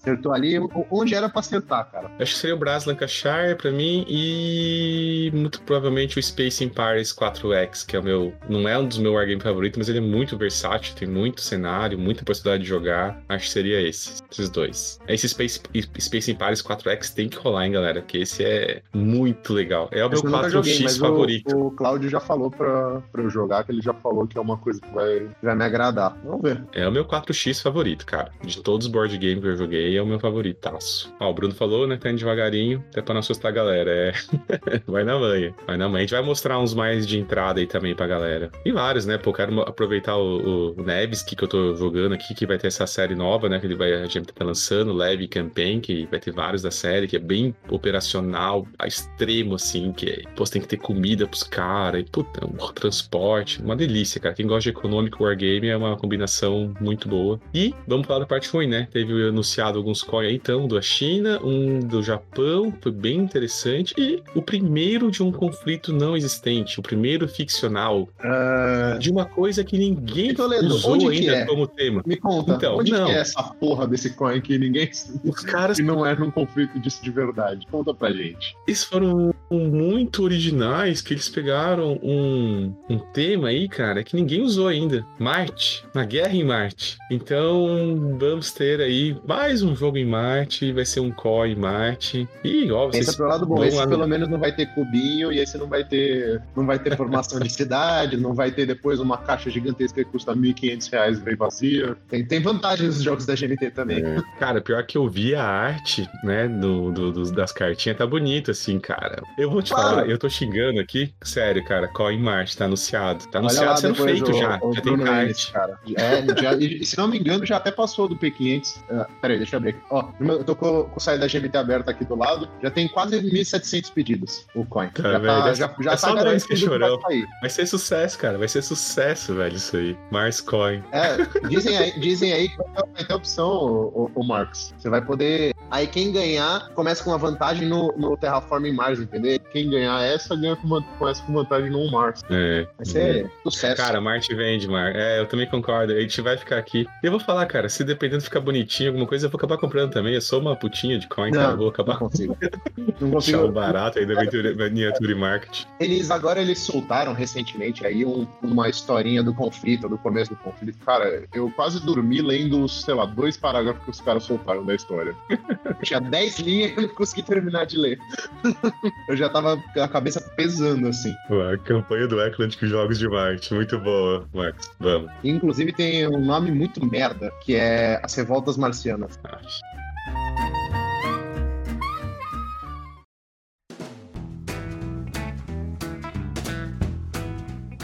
acertou ali onde era pra acertar, cara. acho que seria o Brass Lancashire pra mim e muito provavelmente o Space Empires 4X, que é o meu. Não é um dos meus wargames favoritos, mas ele é muito versátil, tem muito cenário, muita possibilidade de jogar. Acho que seria esse, esses dois. Esse Space, Space Empires 4X tem que rolar, hein, galera? Que esse é muito legal. É o meu 4X joguei, favorito. O, o Claudio já falou pra, pra eu jogar, que ele já falou que é uma coisa que vai, vai me agradar. Vamos ver. É o meu 4X favorito, cara. De todos os board games que eu joguei, é o meu favoritaço. Ó, o Bruno falou, né? Tá indo devagarinho, até pra não assustar a galera. É. vai na manha. Vai na manha. A gente vai mostrar uns mais de entrada aí também pra galera. E vários, né? Pô, quero aproveitar o, o Neves que, que eu tô jogando aqui, que vai ter essa série nova, né? Que ele vai, a gente tá lançando, Leve Campaign, que vai ter vários da série, que é bem operacional, a extremo, assim, que é, pô, tem que ter comida pros caras, e puta, um transporte, uma delícia, cara. Quem gosta de econômico wargame é uma combinação muito boa. E vamos falar da parte ruim, né? Teve anunciado alguns coin aí, então, da China, um do Japão, foi bem interessante, e o primeiro de um conflito não existente, o primeiro ficcional, uh... de uma coisa que ninguém Toledo, usou ainda é? como tema. Me conta, então, onde não, é essa porra desse coin que ninguém. Os caras. que não é um conflito disso de verdade. Conta pra gente. Eles foram muito originais que eles pegaram um, um tema aí, cara, que ninguém usou ainda. Marte. Uma guerra em Marte. Então, vamos ter aí mais um jogo em Marte. Vai ser um core em Marte. E, óbvio, Pensa pro lado bom. Esse lá... pelo menos não vai ter cubinho e esse não vai ter. Não vai ter formação de cidade, não vai ter depois uma caixa gigantesca que custa R$ 1.500 e vem vazia. Tem, tem vantagens nos jogos da GNT também. É. Cara, pior que eu vi a arte, né, do, do, do, das cartinhas, tá bonito, assim, cara. Eu vou te claro. falar, eu tô xingando aqui, sério, cara, Coin Marte, tá anunciado. Tá anunciado sendo feito o, já, o já tem arte. cara. É, já, e, se não me engano, já até passou do P500. Uh, ah, peraí, deixa eu abrir aqui. Ó, eu tô com, com o site da GNT aberto aqui do lado, já tem quase 1.700 pedidos o Coin. Tá, já, tá, já, já é tá garantido chorão. Vai, vai ser sucesso, cara, vai ser sucesso, velho, isso aí. Mars Coin. É, dizem aí, dizem aí que vai ter opção, o, o, o Marcos. Você vai poder. Aí quem ganhar começa com uma vantagem no, no Terraforming Mars, entendeu? Quem ganhar essa ganha com uma, começa com vantagem no Mars. É. Vai ser é. sucesso. Cara, Marte vende, Mar. É, eu também concordo. A gente vai ficar aqui. E eu vou falar, cara, se dependendo de ficar bonitinho, alguma coisa, eu vou acabar comprando também. Eu sou uma putinha de coin, não, cara. Eu vou acabar. Não consigo. não consigo. Achar barato ainda miniatura e marketing. Eles agora eles soltaram recentemente aí um, uma historinha do conflito, do começo do conflito. Cara, eu quase dormi lendo, sei lá, dois parágrafos que os caras soltaram da história. Tinha 10 linhas e eu não consegui terminar de ler. eu já tava com a cabeça pesando, assim. Ué, a campanha do Eclantic Jogos de Marte. Muito boa, Max. Vamos. Inclusive tem um nome muito merda, que é As Revoltas Marcianas.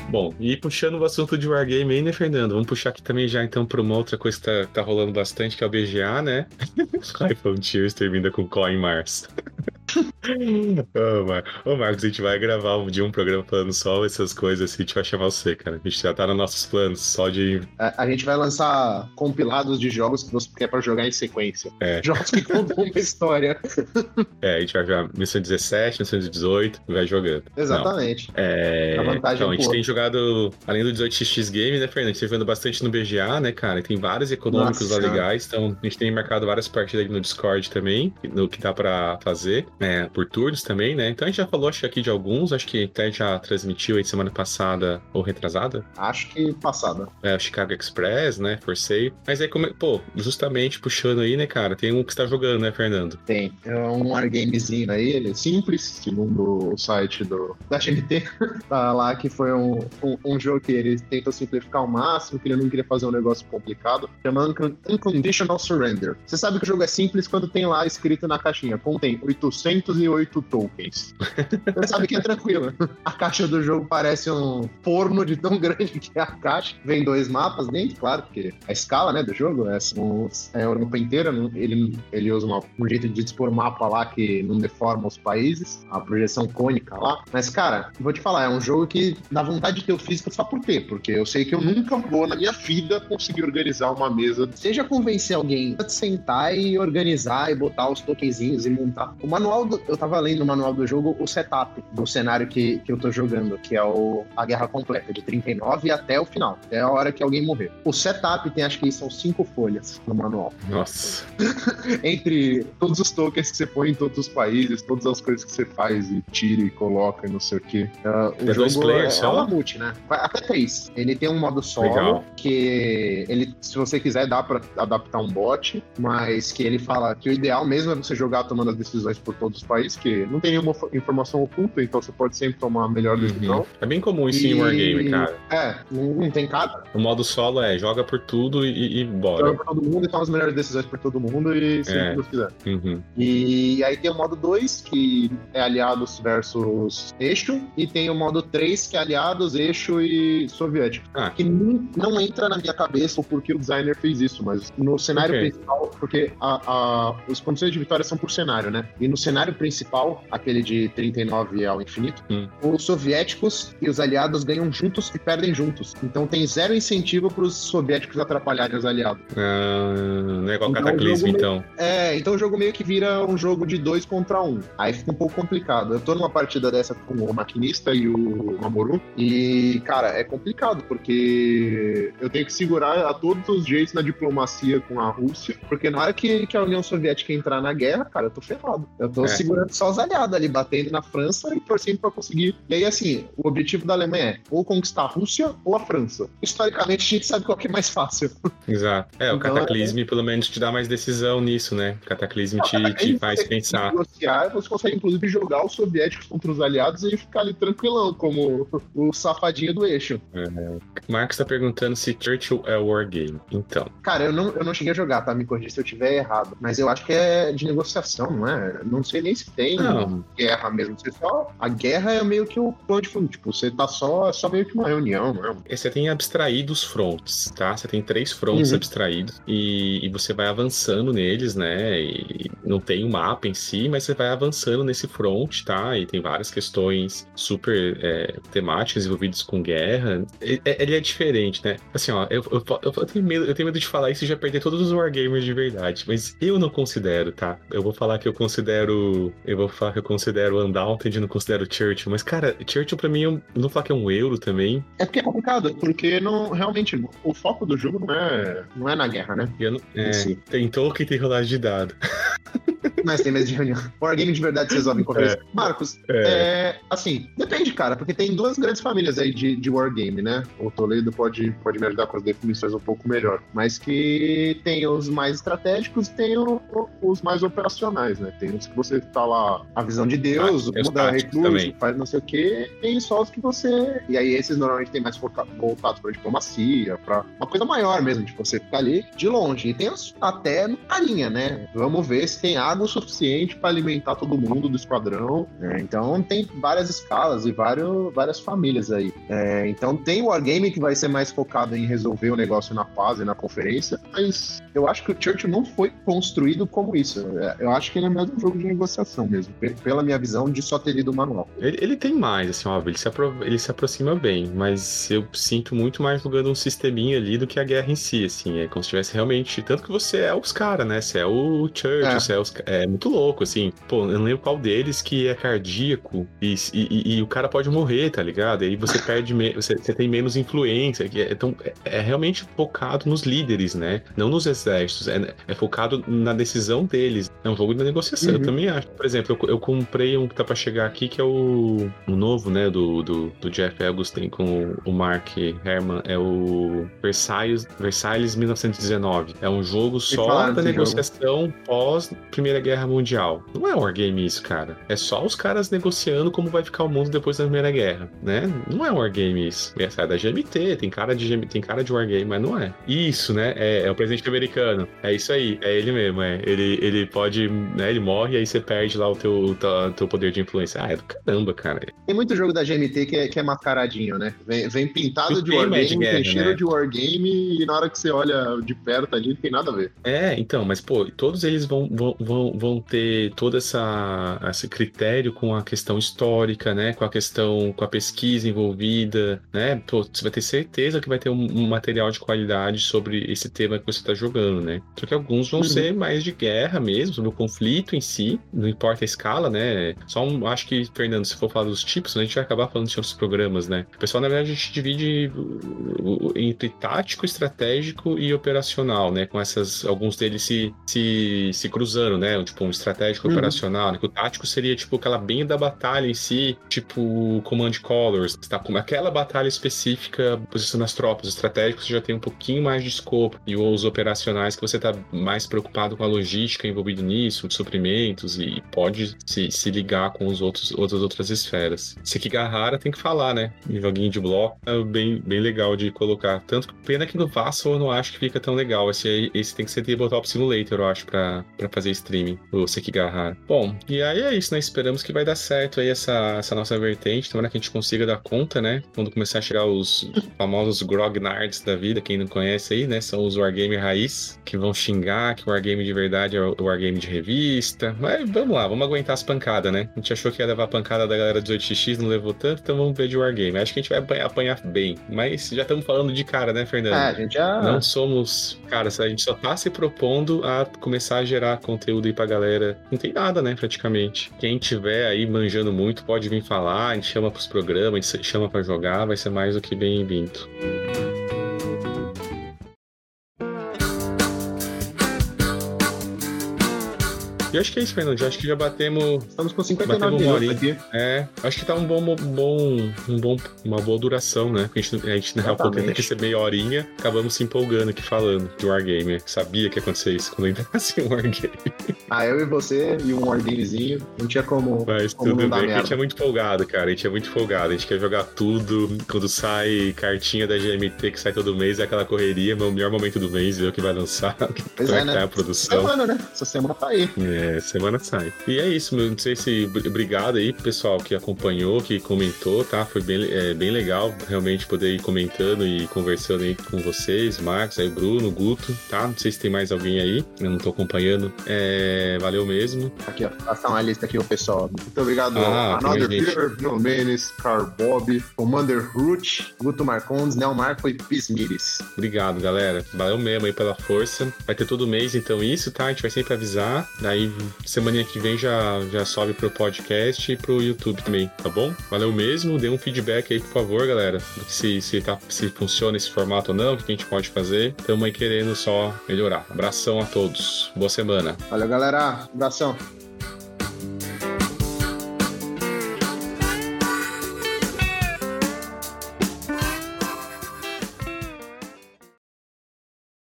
Bom, e puxando o assunto de Wargame aí, né, Fernando? Vamos puxar aqui também já então para uma outra coisa que tá, tá rolando bastante, que é o BGA, né? iPhone Cheers termina com Coin Mars. Ô, Mar... Ô, Marcos, a gente vai gravar um dia um programa falando só essas coisas assim, a gente vai chamar você, cara. A gente já tá nos nossos planos, só de. A, a gente vai lançar compilados de jogos que você quer pra jogar em sequência. É. Jogos que contam uma história. É, a gente vai jogar missão 17, missão 18 e vai jogando. Exatamente. Não. É... A vantagem Então, a gente boa. tem jogado, além do 18x Game, né, Fernando? A gente tá jogando bastante no BGA, né, cara? E tem vários econômicos Nossa. lá legais. Então, a gente tem marcado várias partidas aqui no Discord também, no que dá pra fazer, né, por turnos também, né? Então a gente já falou, acho aqui de alguns, acho que até já transmitiu aí semana passada ou retrasada. Acho que passada. É, o Chicago Express, né? Forcei. Mas aí, como, é- pô, justamente puxando aí, né, cara? Tem um que você tá jogando, né, Fernando? Tem. É um wargamezinho aí, ele é simples, segundo o site do, da GMT. tá lá que foi um, um, um jogo que ele tentou simplificar ao máximo, que ele não queria fazer um negócio complicado, chamando Uncon- Unconditional Surrender. Você sabe que o jogo é simples quando tem lá escrito na caixinha, contém 808 tokens. Você sabe que é tranquilo. A caixa do jogo parece um forno de tão grande que é a caixa. Vem dois mapas dentro, claro, porque a escala né, do jogo é, são- é a Europa inteira. Ele, ele usa uma- um jeito de dispor mapa lá que não deforma os países, a projeção cônica lá. Mas, cara, vou te falar, é um jogo que dá vontade de ter o físico só por ter, porque eu sei que eu nunca vou na minha vida conseguir organizar uma mesa. Seja convencer alguém a sentar e organizar e botar os tokenzinhos e montar. O manual do, eu tava lendo no manual do jogo o setup do cenário que, que eu tô jogando, que é o, a guerra completa, de 39 até o final, até a hora que alguém morrer. O setup tem, acho que são cinco folhas no manual. Nossa. Entre todos os tokens que você põe em todos os países, todas as coisas que você faz e tira e coloca e não sei o que. o É jogo players é, é uma multi, né? Vai até três. Ele tem um modo solo, Legal. que ele, se você quiser, dá pra adaptar um bot, mas que ele fala que o ideal mesmo é você jogar tomando as decisões por todos os países, que não tem nenhuma fo- informação oculta, então você pode sempre tomar a melhor decisão. Uhum. É bem comum isso em E- Wargame, cara. É, não, tem cada. O modo solo é joga por tudo e, e bora. Joga por todo mundo e toma as melhores decisões por todo mundo e sempre É. que você quiser. Uhum. E aí tem o modo 2, que é aliados versus eixo, e tem o modo 3, que é aliados, eixo e soviético. Ah. Que não, não entra na minha cabeça o porquê o designer fez isso, mas no cenário Ok. principal, porque a, a, os condições de vitória são por cenário, né? E no cenário principal, aquele de 39 ao infinito, Hum. os soviéticos e os aliados ganham juntos e perdem juntos. Então tem zero incentivo para os soviéticos atrapalharem os aliados. Ah, não é igual Então, Cataclismo, então. É, então o jogo meio que vira um jogo de dois contra um. Aí fica um pouco complicado. Eu tô numa partida dessa com o Maquinista e o Mamoru. E, cara, é complicado, porque eu tenho que segurar a todos os jeitos na diplomacia com a Rússia. Porque na hora que, que a União Soviética entrar na guerra, cara, eu tô ferrado. Eu tô É. segurando só os aliados ali, batendo na França e torcendo pra conseguir. E aí, assim, o objetivo da Alemanha é ou conquistar a Rússia ou a França. Historicamente, a gente sabe qual que é mais fácil. Exato. É, o Então, Cataclismo pelo menos te dá mais decisão nisso, né? O Cataclismo te, te faz Você pensar. negociar, você consegue inclusive jogar os soviéticos contra os aliados e ficar ali tranquilão, como o safadinho do eixo. O Marcos tá perguntando se Churchill é Wargame. Então, Cara, eu não, eu não cheguei a jogar, tá? Me corrija se eu tiver errado. Mas eu acho que é de negociação, não é? Não sei nem se tem não. guerra mesmo. Você só, a guerra é meio que o plano de fundo. Tipo, você tá só, é só meio que uma reunião, não é? Você tem abstraídos fronts, tá? Você tem três fronts Uhum. abstraídos e, e você vai avançando neles, né? E não tem um mapa em si, mas você vai avançando nesse front, tá? E tem várias questões super é, temáticas envolvidas com guerra. E- é- Ele é diferente, né? Assim, ó, eu, eu, eu- eu tenho medo, eu tenho medo de falar isso e já perder todos os wargamers de verdade, mas eu não considero, tá? Eu vou falar que eu considero. Eu vou falar que eu considero Undaunted e não considero Churchill, mas, cara, Churchill pra mim, eu não vou falar que é um euro também. É porque é complicado, porque não, realmente o foco do jogo não é, não é na guerra, né? Eu não- é, Sim. tem token e tem rolagem de dado. Mas tem mesa de reunião. Wargame de verdade se resolve em conferência. É. Marcos, é. é. assim, depende, cara, porque tem duas grandes famílias aí de, de Wargame, né? O Toledo pode, pode me ajudar com as definições um pouco melhor. Mas que tem os mais estratégicos e tem o, os mais operacionais, né? Tem os que você tá lá, a visão de Deus, ah, muda recurso, faz não sei o quê. Tem só os que você. E aí esses normalmente tem mais voltados pra diplomacia, pra uma coisa maior mesmo, de você ficar ali de longe. E tem os até na linha, né? Vamos ver se tem água o suficiente para alimentar todo mundo do esquadrão. Né? Então tem várias escalas e vários, várias famílias aí. É, então tem o Wargame que vai ser mais focado em resolver o negócio na paz e na conferência, mas eu acho que o Church não foi construído como isso. É, eu acho que ele é mais um jogo de negociação mesmo, pela minha visão de só ter lido o manual. Ele, ele tem mais, assim, óbvio, ele se, apro ele se aproxima bem, mas eu sinto muito mais jogando um sisteminha ali do que a guerra em si, assim, é como se tivesse realmente, tanto que você é os caras, né, você é o Church, é. você é os é muito louco, assim, pô, eu não lembro qual deles que é cardíaco e, e, e o cara pode morrer, tá ligado? E aí você perde, você, você, tem menos influência, é, então, é, é, realmente focado nos líderes, né, não nos exércitos, é, é, focado na decisão deles, é um jogo de negociação, uhum. eu também acho. Por exemplo, eu, eu, comprei um que tá pra chegar aqui, que é o, o novo, né, do, do, do Jeff Eggleston com o Mark Herman, é o Versailles, Versailles 1919, é um jogo só da negociação jogo. pós Primeira Guerra Mundial. Não é Wargame isso, cara. É só os caras negociando como vai ficar o mundo depois da Primeira Guerra, né? Não é Wargame isso. Essa é da GMT, tem cara de, tem cara de Wargame, mas não é. Isso, né? É, é o presidente americano. É isso aí, é ele mesmo, é. Ele, ele pode, né? Ele morre e aí você perde lá o teu, o teu poder de influência. Ah, é do caramba, cara. Tem muito jogo da GMT que é, que é mascaradinho, né? Vem, vem pintado de Wargame, de guerra, tem cheiro né? de Wargame e na hora que você olha de perto ali, não tem nada a ver. É, então, mas pô, todos eles vão, vão, vão, vão ter todo essa, esse critério com a questão histórica, né? Com a questão, com a pesquisa envolvida, né? Pô, você vai ter certeza que vai ter um, um material de qualidade sobre esse tema que você está jogando, né? Só que alguns vão uhum. ser mais de guerra mesmo, sobre o conflito em si, não importa a escala, né? Só um, acho que, Fernando, se for falar dos tipos, a gente vai acabar falando de outros programas, né? O pessoal, na verdade, a gente divide entre tático, estratégico e operacional, né? Com essas, alguns deles se, se, se cruzando, né? Tipo, um estratégico uhum. operacional, né? O tático seria, tipo, aquela bem da batalha em si, tipo, Command Colors, tá? Aquela batalha específica, posicionando as tropas. Estratégicos você já tem um pouquinho mais de escopo. E os operacionais que você tá mais preocupado com a logística envolvida nisso, de suprimentos, e pode se, se ligar com os outros, outras outras esferas. Sekigahara tem que falar, né? Em joguinho de bloco, é bem, bem legal de colocar. Tanto que pena que no Vassal eu não acho que fica tão legal. Esse, esse tem que ser Tabletop Simulator, eu acho, pra, pra fazer streaming, o Sekigahara. Bom, e aí é isso, né? Esperamos que vai dar certo aí essa, essa nossa vertente. Tomara que a gente consiga dar conta, né? Quando começar a chegar os famosos grognards da vida, quem não conhece aí, né? São os Wargame raiz, que vão xingar que o Wargame de verdade é o Wargame de revista. Mas vamos lá, vamos aguentar as pancadas, né? A gente achou que ia levar a pancada da galera 18x, não levou tanto, então vamos ver de Wargame. Acho que a gente vai apanhar, apanhar bem. Mas já estamos falando de cara, né, Fernando? É, a gente já. Não somos. Cara, a gente só tá se propondo a começar a gerar conteúdo aí pra galera. Não tem nada, né, praticamente. Quem tiver aí manjando muito pode vir falar, a gente chama pros programas, a gente chama para jogar, vai ser mais do que bem-vindo. E acho que é isso, Fernando. Acho que já batemos. Estamos com 59 minutos aqui. É, acho que tá um bom, bom, um bom, uma boa duração, né? A gente, a gente na real, tem que ser meia horinha, acabamos se empolgando aqui falando de Wargame. Sabia que ia acontecer isso quando entrasse um Wargame. Ah, eu e você e um Wargamezinho, não tinha como. Mas como tudo bem, a gente é muito folgado, cara. A gente é muito folgado. A gente quer jogar tudo. Quando sai cartinha da GMT que sai todo mês, é aquela correria, meu melhor momento do mês, ver o que vai lançar, o que vai é, né? a produção. Semana, né? Essa semana tá aí. É. É, semana sai. E é isso, meu. Não sei se. Obrigado aí, pessoal, que acompanhou, que comentou, tá? Foi bem, é, bem legal realmente poder ir comentando e conversando aí com vocês, Marcos, aí Bruno, Guto, tá? Não sei se tem mais alguém aí, eu não tô acompanhando. É, valeu mesmo. Aqui, ó. Passar uma lista aqui, o pessoal. Muito obrigado. Ah, Another Peter, Bill Menes, Carl Bob, Commander Root, Guto Marcondes, Nel Marco e Pismires. Obrigado, galera. Valeu mesmo aí pela força. Vai ter todo mês, então, isso, tá? A gente vai sempre avisar. Daí semana que vem já, já sobe pro podcast e pro YouTube também, tá bom? Valeu mesmo, dê um feedback aí, por favor, galera. Se, se, tá, se funciona esse formato ou não, o que a gente pode fazer. Estamos aí querendo só melhorar. Abração a todos. Boa semana. Valeu, galera. Abração.